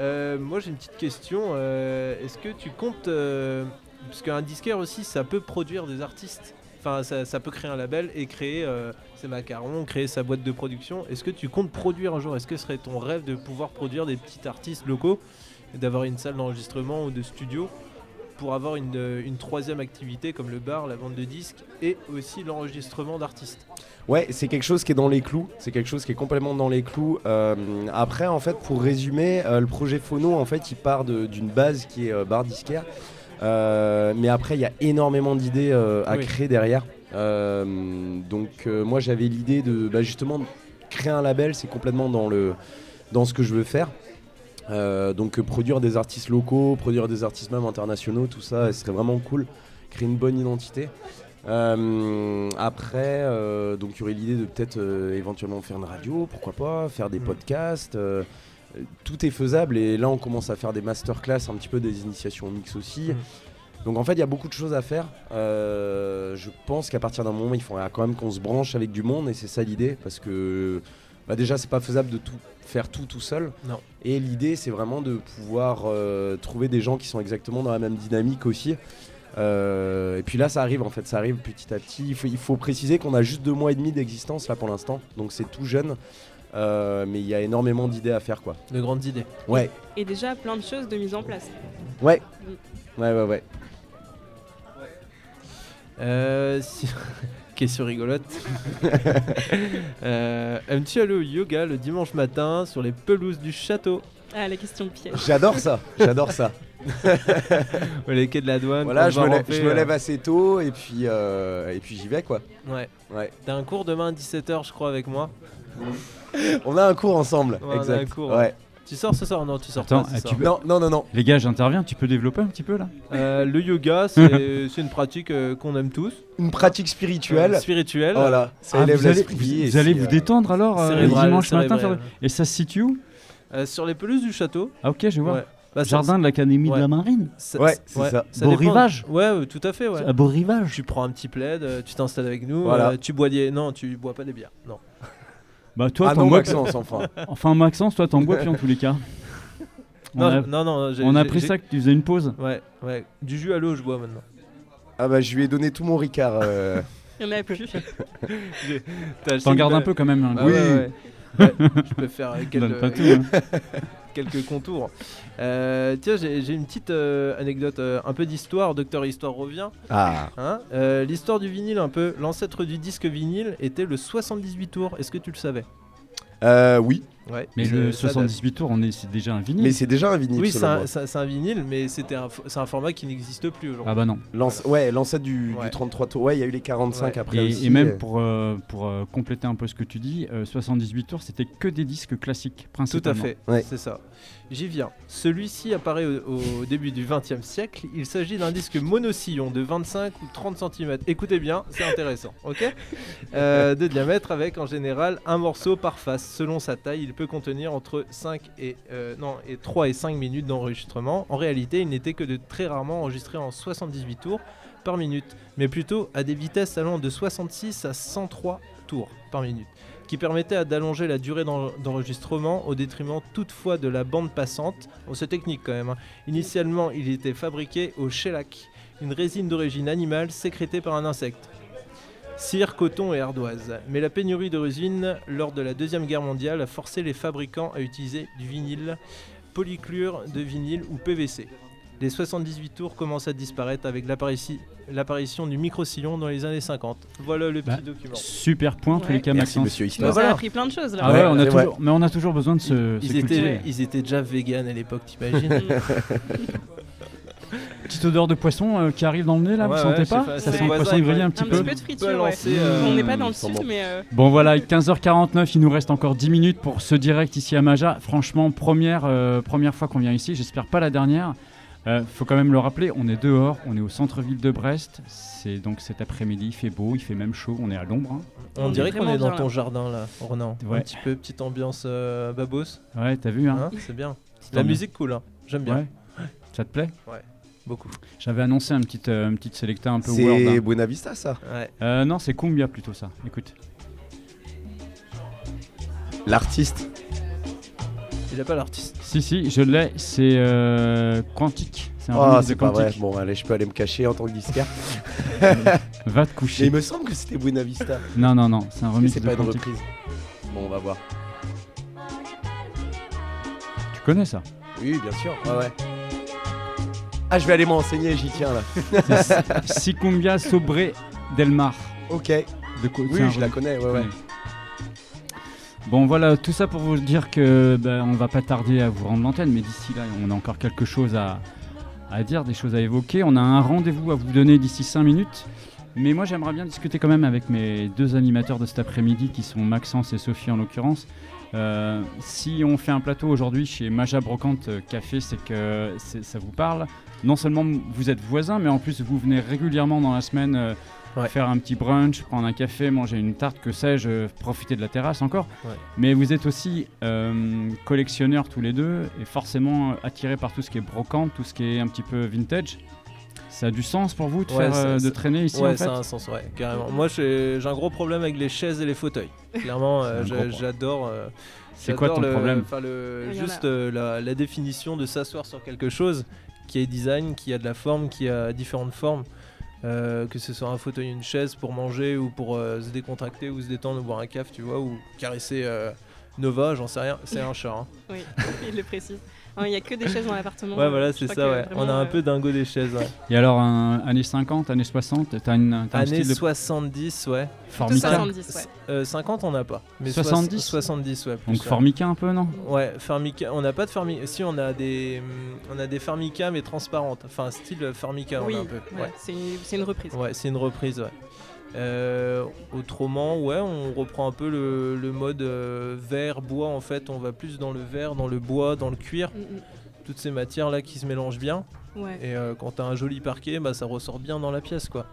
Euh, moi j'ai une petite question. euh, Est-ce que tu comptes. euh, parce qu'un disquaire aussi, ça peut produire des artistes. Ça, peut créer un label et créer euh, ses macarons, créer sa boîte de production. Est-ce que tu comptes produire un jour? Est-ce que ce serait ton rêve de pouvoir produire des petits artistes locaux et d'avoir une salle d'enregistrement ou de studio pour avoir une, euh, une troisième activité comme le bar, la vente de disques et aussi l'enregistrement d'artistes? Ouais, c'est quelque chose qui est dans les clous. C'est quelque chose qui est complètement dans les clous. Euh, après, en fait, pour résumer, euh, le projet Phono, en fait, il part d'une base qui est euh, bar disquaire. Euh, mais après, il y a énormément d'idées euh, à Oui. créer derrière. Euh, donc, moi, j'avais l'idée de bah, justement créer un label. C'est complètement dans le dans ce que je veux faire. Euh, donc, euh, produire des artistes locaux, produire des artistes même internationaux, tout ça, ce serait vraiment cool. Créer une bonne identité. Euh, après, donc il y aurait l'idée de peut-être éventuellement faire une radio, pourquoi pas, faire des Mm. podcasts. Tout est faisable et là on commence à faire des masterclass, un petit peu des initiations mix aussi. Mm. Donc en fait il y a beaucoup de choses à faire. Euh, je pense qu'à partir d'un moment il faudra quand même qu'on se branche avec du monde et c'est ça l'idée parce que bah, déjà c'est pas faisable de tout faire tout tout seul. Non. Et l'idée c'est vraiment de pouvoir euh, trouver des gens qui sont exactement dans la même dynamique aussi. Euh, et puis là, ça arrive en fait, ça arrive petit à petit. Il faut, il faut préciser qu'on a juste deux mois et demi d'existence là pour l'instant, donc c'est tout jeune. Euh, mais il y a énormément d'idées à faire quoi. De grandes idées. Ouais, Et déjà plein de choses de mise en place. ouais, ouais, ouais, ouais. Euh, si- (laughs) Question rigolote. (laughs) Euh, Aimes-tu aller au yoga le dimanche matin sur les pelouses du château? Ah, la question de piège. J'adore ça, j'adore ça. (laughs) ou les quais de la douane Voilà, me, ramper, je me euh, lève assez tôt et puis, euh, et puis j'y vais quoi. Ouais. Ouais. T'as un cours demain à 17h, je crois, avec moi. On a un cours ensemble, Ouais, on a exact. un cours, ouais. Tu sors ce soir? Non, tu sors Attends, pas. ah, soir. tu peux- Non, non, non, non. Les gars, j'interviens, tu peux développer un petit peu là? Euh, le yoga, (laughs) c'est une pratique euh, qu'on aime tous. Une pratique spirituelle. Euh, spirituelle. Voilà, ça Ah, élève vous allez, l'esprit. vous, vous allez vous euh, détendre alors euh, cérébral, dimanche matin cérébral. Et ça se situe où? Euh, sur les pelouses du château. Ah ok, je vois. Ouais. Bah, ça- Jardin de l'Académie Ouais. de la Marine. ça- Ouais, c'est ouais, ça. Beau dépend- rivage. Ouais, euh, tout à fait, ouais. À beau rivage. Tu prends un petit plaid, euh, tu t'installes avec nous. Voilà. euh, tu bois des. Non, tu bois pas des bières. Non. Bah toi, Ah non, bois. Maxence, enfin. (laughs) Enfin Maxence, toi t'en bois puis en tous les cas. On Non, a, non, non. on a j'ai- pris j'ai- ça que tu faisais une pause. Ouais, ouais. Du jus à l'eau, je bois maintenant. Ah bah je lui ai donné tout mon Ricard. euh. Il y en a plus. (laughs) (laughs) T'en gardes un peu quand même. hein. Ah Oui. ouais, ouais. Ouais, je peux faire quelques, tout, hein. quelques contours. Euh, tiens, j'ai une petite euh, anecdote, euh, un peu d'histoire. Docteur Histoire revient. Ah, Hein Euh, L'histoire du vinyle, un peu. L'ancêtre du disque vinyle était le 78 tours. Est-ce que tu le savais? Euh, oui, Ouais. Mais le ça date. 78 tours, on est, c'est déjà un vinyle. mais c'est déjà un vinyle. Oui, c'est un, un- vinyle, mais c'était c'est un format qui n'existe plus aujourd'hui. Ah bah non. L'ance- ouais, l'ancêtre du, Ouais. du 33 tours. Ouais, il y a eu les 45 Ouais. après Et, aussi. et même pour, euh, pour euh, compléter un peu ce que tu dis, euh, 78 tours, c'était que des disques classiques, Tout à principalement. fait, Ouais. c'est ça. J'y viens. Celui-ci apparaît au, début du XXe siècle. Il s'agit d'un disque monosillon de 25 ou 30 cm. Écoutez bien, c'est intéressant, ok Euh, De diamètre avec en général un morceau par face. Selon sa taille, il peut contenir entre 5 et, euh, non, et 3 et 5 minutes d'enregistrement. En réalité, il n'était que de très rarement enregistré en 78 tours par minute, mais plutôt à des vitesses allant de 66 à 103 tours par minute qui permettait d'allonger la durée d'en- d'enregistrement au détriment toutefois de la bande passante. Bon, c'est technique quand même. hein. Initialement, il était fabriqué au shellac, une résine d'origine animale sécrétée par un insecte. Cire, coton et ardoise. Mais la pénurie de résine lors de la Deuxième Guerre mondiale a forcé les fabricants à utiliser du vinyle, polychlure de vinyle ou PVC. Les 78 tours commencent à disparaître avec l'apparition du micro-sillon dans les années 50. Voilà le petit Bah, document. Super point, en tous Ouais. les cas, Merci Maxence. monsieur voilà. as appris plein de choses là. Ah ouais, on a mais on a toujours besoin de se, Ils se étaient, ils étaient déjà vegan à l'époque, t'imagines (laughs) Petite odeur de poisson euh, qui arrive dans le nez là, Ouais, vous sentez pas pas, Ça c'est sent le poisson il grillé un petit Un peu. petit peu de friture, lancer, euh, On n'est pas dans le sud, bon. mais euh, Bon voilà, 15h49, il nous reste encore 10 minutes pour ce direct ici à Maja. Franchement, première, euh, première fois qu'on vient ici, j'espère pas la dernière. Euh, faut quand même le rappeler, on est dehors, on est au centre-ville de Brest. C'est donc cet après-midi, il fait beau, il fait même chaud, on est à l'ombre. hein. On On dirait qu'on vraiment est dans bien, ton là. jardin là, Ronan. Ouais. Un petit peu, petite ambiance euh, babos. Ouais, t'as vu, hein, Hein, c'est bien. La musique cool, hein. j'aime bien. Ouais. Ça te plaît? Beaucoup. J'avais annoncé un petit, euh, une petite sélecta un peu world. C'est hein. Buena Vista ça? Ouais. Euh, non, c'est Cumbia plutôt ça. Écoute. L'artiste. Il a pas l'artiste. Si, si, je l'ai, c'est euh, Quantique. C'est un Oh, c'est pas vrai. Quantique. Bon, allez, je peux aller me cacher en tant que disquaire. (laughs) Va te Mais coucher. il me semble que c'était Buena Vista. Non, non, non, c'est un Mais remix c'est pas une reprise. Bon, on va voir. Tu connais ça? Oui, bien sûr. Ouais, ouais. Ah, je vais aller m'enseigner, j'y tiens là. C'est Si (laughs) Cumbia Sobre del Mar. Ok. De Oui, je la connais, ouais, ouais. Bon voilà, tout ça pour vous dire que ben, on va pas tarder à vous rendre l'antenne, mais d'ici là, on a encore quelque chose à, à dire, des choses à évoquer. On a un rendez-vous à vous donner d'ici 5 minutes. Mais moi, j'aimerais bien discuter quand même avec mes deux animateurs de cet après-midi, qui sont Maxence et Sophie en l'occurrence. Euh, si on fait un plateau aujourd'hui chez Maja Brocante Café, c'est que ça vous parle. Non seulement vous êtes voisins, mais en plus vous venez régulièrement dans la semaine euh, Ouais. faire un petit brunch, prendre un café, manger une tarte, que sais-je, euh, profiter de la terrasse encore. Ouais. Mais vous êtes aussi euh, collectionneurs tous les deux et forcément euh, attirés par tout ce qui est brocante, tout ce qui est un petit peu vintage. Ça a du sens pour vous de, Ouais, faire, ça- euh, de ça- traîner ici ouais, en fait ça a un sens, ouais, carrément. Moi, j'ai un gros problème avec les chaises et les fauteuils. Clairement, euh, j'adore. euh, C'est quoi ton le- problème le-. Juste euh, la, la définition de s'asseoir sur quelque chose qui est design, qui a de la forme, qui a différentes formes. Euh, que ce soit un fauteuil, une chaise pour manger ou pour euh, se décontracter ou se détendre ou boire un caf, tu vois, ou caresser euh, Nova, j'en sais rien, c'est un chat. hein. Oui, (laughs) il le précise. Non, Il n'y a que des chaises dans l'appartement. Ouais, voilà, c'est ça, ouais. vraiment, On a un euh, peu dingo des chaises, ouais. Et alors, un, années 50, années 60, t'as une, un Années style de 70, ouais. Formica 70, ouais. Euh, 50, on n'a pas. Mais 70? 70, ouais. plus, Donc ouais. Formica un peu, non Ouais, Formica, on n'a pas de Formica. Si, on a des, hum, on a des Formica mais transparentes. Enfin, style Formica, Oui, on a un peu. ouais, Ouais, c'est une, c'est une reprise. ouais c'est une reprise, ouais. Euh, autrement, ouais, on reprend un peu le, le mode euh, verre, bois en fait. On va plus dans le verre, dans le bois, dans le cuir. Mm, mm. Toutes ces matières là qui se mélangent bien. Ouais. Et euh, quand t'as un joli parquet, bah, ça ressort bien dans la pièce quoi.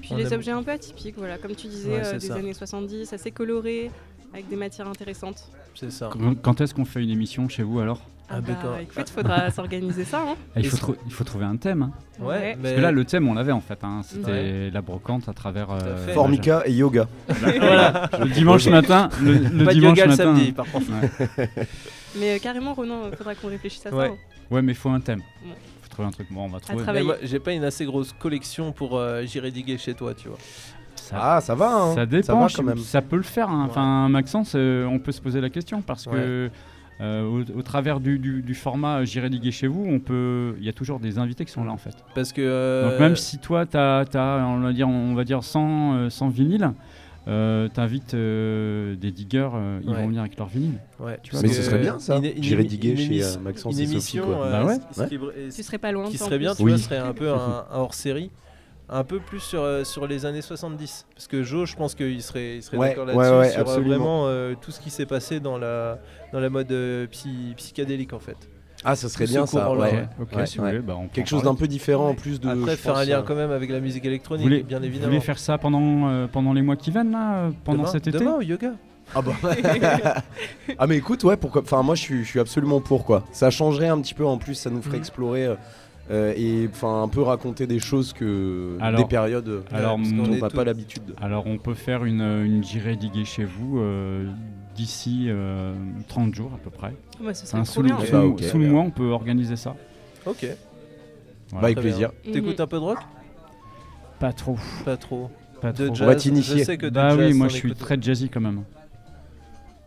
Puis On les aime- objets un peu atypiques, voilà, comme tu disais, Ouais, euh, des ça. années 70, assez colorés, avec des matières intéressantes. C'est ça. Quand est-ce qu'on fait une émission chez vous alors? Ah, bah, quand- écoute, faudra (laughs) s'organiser ça. Hein. Ah, il, faut Est-ce- trou- il faut trouver un thème. hein. Ouais, Ouais. mais Parce que là, le thème, on l'avait en fait. hein. C'était Ouais. la brocante à travers. euh, Formica et yoga. Voilà, (laughs) le dimanche matin. Le, le pas de dimanche yoga le matin. samedi par contre. Ouais. (laughs) Mais euh, carrément, Ronan, il faudra qu'on réfléchisse à ça. Ouais. hein. Ouais, mais il faut un thème. Ouais. faut trouver un truc. Bon, on va trouver. Mais moi, j'ai pas une assez grosse collection pour euh, j'irai diguer chez toi, tu vois. Ça, Ah, ça va, hein. ça dépend. va je- quand même. Ça peut le faire. hein. Ouais. Enfin, Maxence, euh, on peut se poser la question parce Ouais. que. Euh, au, au travers du, du- du format euh, J'irai diguer chez vous, on peut, il y a toujours des invités qui sont là en fait. Parce que. euh, Donc même si toi, tu as, on, va dire, on va dire 100, euh, 100 vinyles, euh, t'invites euh, des diggers, euh, ils Ouais. vont venir avec leurs vinyles. Ouais, Tu vois, Mais ce serait bien ça. J'irai diguer une chez Maxence une et Sophie. émission Quoi. euh, Bah ouais, ce- ce qui Tu serais pas loin. qui serait bien, tu Oui. vois, serait un peu un, un hors-série, un peu plus sur, euh, sur les années 70. Parce que Joe, je pense qu'il serait, il serait Ouais, d'accord là-dessus, ouais, sur euh, absolument. vraiment euh, tout ce qui s'est passé dans la, dans la mode euh, psy- psychédélique en fait. Ah, ça serait bien ça. Ouais. ouais. Ok, Ouais, si vous ouais. voulez, bah, on Quelque chose d'un peu différent en plus de. Après, faire un lien euh, quand même avec la musique Vous électronique, voulez, bien vous évidemment. voulez faire ça pendant, euh, pendant les mois qui viennent, là, pendant demain, cet été Demain au yoga. Ah bah. (laughs) ah mais écoute ouais pourquoi enfin moi je suis, je suis absolument pour quoi ça changerait un petit peu en plus ça nous ferait Mhm. explorer euh, euh, et enfin un peu raconter des choses que Alors- des périodes euh, alors, dont on on est n'a pas l'habitude Alors on peut faire une, une girée diguée chez vous euh, d'ici euh, 30 jours à peu près. Ouais, ce Enfin, serait sous le, bien. Sous bah, le- ok. sous le mois, on peut organiser ça. Ok. Voilà. Bah, avec plaisir T'écoutes un peu de rock Pas trop. Pas trop. Pas De jazz. va t'initier. Je sais que de Bah jazz, oui, moi je suis très jazzy quand même.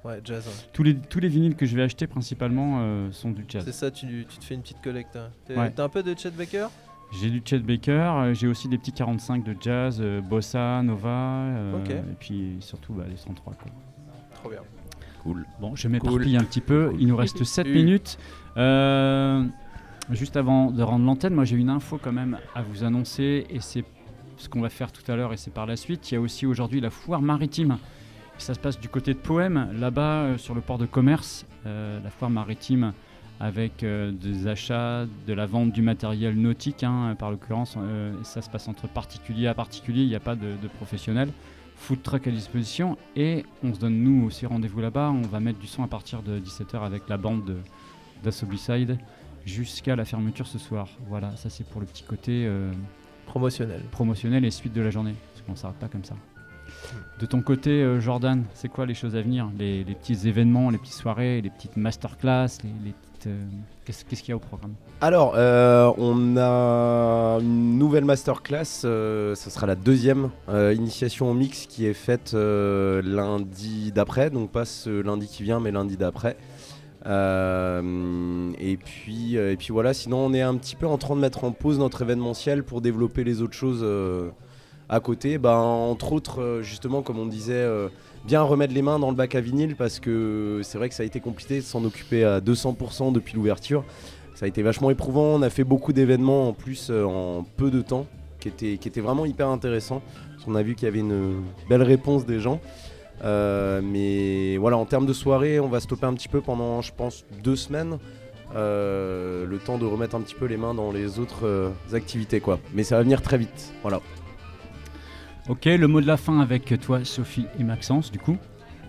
Ouais, jazz. ouais. Tous les, tous les vinyles que je vais acheter principalement euh, sont du jazz. C'est ça, tu, tu te fais une petite collecte. hein. Ouais. T'as un peu de Chet Baker? J'ai du Chet Baker, euh, j'ai aussi des petits 45 de jazz, euh, bossa, nova, euh, et puis surtout bah, les 103. Quoi. Trop bien. cool Bon, je m'éparpille un petit peu, Cool. il nous reste 7 Oui. minutes. Euh, juste avant de rendre l'antenne, moi j'ai une info quand même à vous annoncer, et c'est ce qu'on va faire tout à l'heure, et c'est par la suite. Il y a aussi aujourd'hui la foire maritime. Ça se passe du côté de Poème, là-bas euh, sur le port de commerce, euh, la foire maritime avec euh, des achats, de la vente du matériel nautique, hein, par l'occurrence. euh, ça se passe entre particulier à particulier, il n'y a pas de, de professionnels. Food truck à disposition et on se donne nous aussi rendez-vous là-bas. On va mettre du son à partir de 17h avec la bande de- d'Assobicide jusqu'à la fermeture ce soir. Voilà, ça c'est pour le petit côté euh, Promotionnel. promotionnel et suite de la journée. Parce qu'on ne s'arrête pas comme ça. De ton côté, euh, Jordan, c'est quoi les choses à venir? Les, petits événements, les petites soirées, les petites masterclass, euh, Qu'est-ce qu'il y a au programme? Alors euh, on a une nouvelle masterclass ça sera la deuxième initiation au mix qui est faite lundi d'après. Donc pas ce lundi qui vient mais lundi d'après. Et puis et puis voilà. Sinon on est un petit peu en train de mettre en pause notre événementiel pour développer les autres choses à côté bah, entre autres euh, justement comme on disait euh, bien remettre les mains dans le bac à vinyle parce que c'est vrai que ça a été compliqué de s'en occuper à 200% depuis l'ouverture ça a été vachement éprouvant on a fait beaucoup d'événements en plus euh, en peu de temps qui étaient, vraiment hyper intéressants qu'on a vu qu'il y avait une belle réponse des gens mais voilà, en termes de soirée, on va stopper un petit peu pendant, je pense, deux semaines. Le temps de remettre un petit peu les mains dans les autres activités, quoi. Mais ça va venir très vite. Voilà. Ok, le mot de la fin avec toi, Sophie et Maxence, du coup.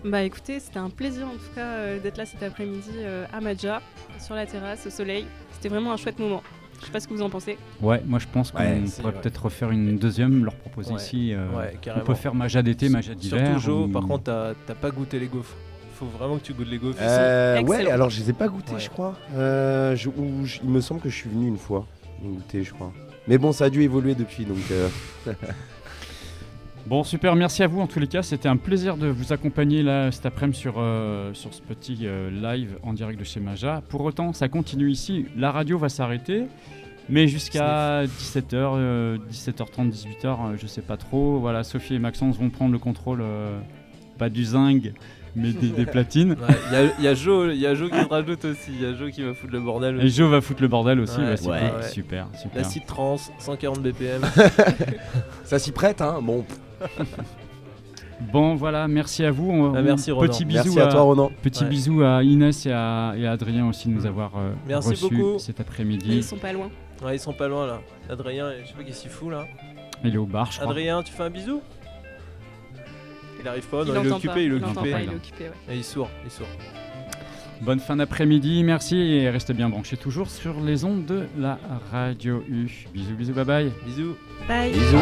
Bah écoutez, c'était un plaisir en tout cas euh, d'être là cet après-midi euh, à Madja, sur la terrasse, au soleil. C'était vraiment un chouette moment. Je sais pas ce que vous en pensez. Ouais, moi je pense qu'on Ouais, c'est pourrait vrai. peut-être refaire une deuxième, leur proposer Ouais, ici. euh, ouais, on carrément. peut faire Maja d'été, Maja d'hiver. Surtout ou- par contre, t'as t'as pas goûté les gaufres. Faut vraiment que tu goûtes les gaufres. Euh, ouais, alors je les ai pas goûtés, Ouais. je crois. Euh, je- ou je- il me semble que je suis venu une fois. les goûter, je crois. Mais bon, ça a dû évoluer depuis, donc. euh, (laughs) Bon, super, merci à vous en tous les cas. C'était un plaisir de vous accompagner là cet après-midi sur, euh, sur ce petit euh, live en direct de chez Maja. Pour autant, ça continue ici. La radio va s'arrêter, mais jusqu'à 17h, 17h30, 18h, je sais pas trop. Voilà, Sophie et Maxence vont prendre le contrôle, euh, pas du zinc, mais des, des platines. (laughs) Ouais, Il y a- il y, a Joe il y a Joe qui se rajoute aussi. Il y a Joe qui va foutre le bordel. Et aussi. Joe va foutre le bordel aussi. Ouais. ouais, c'est Ouais. cool. Super, super. L'acide trans, 140 BPM. Ça s'y prête, hein Bon, (laughs) Bon, voilà, merci à vous. On- Ah, merci, Ronan. Petit bisou merci à toi, Ronan. Petit Ouais. bisou à Inès et à, et à Adrien aussi de nous avoir euh, Merci reçus beaucoup. cet Et après-midi. ils sont pas loin. Ouais, ils sont pas loin là. Adrien, je sais pas qu'est-ce qu'il fout là. Il est au bar, je crois. Adrien, tu fais un bisou? Il arrive pas, non, il, est occupé, pas, il est occupé. pas, il est occupé, ouais. Et il est sourd, il est sourd. Bonne fin d'après-midi, merci et restez bien branchés toujours sur les ondes de la radio U. Bisous, bisous, bye bye. Bisous. Bye. Bisous.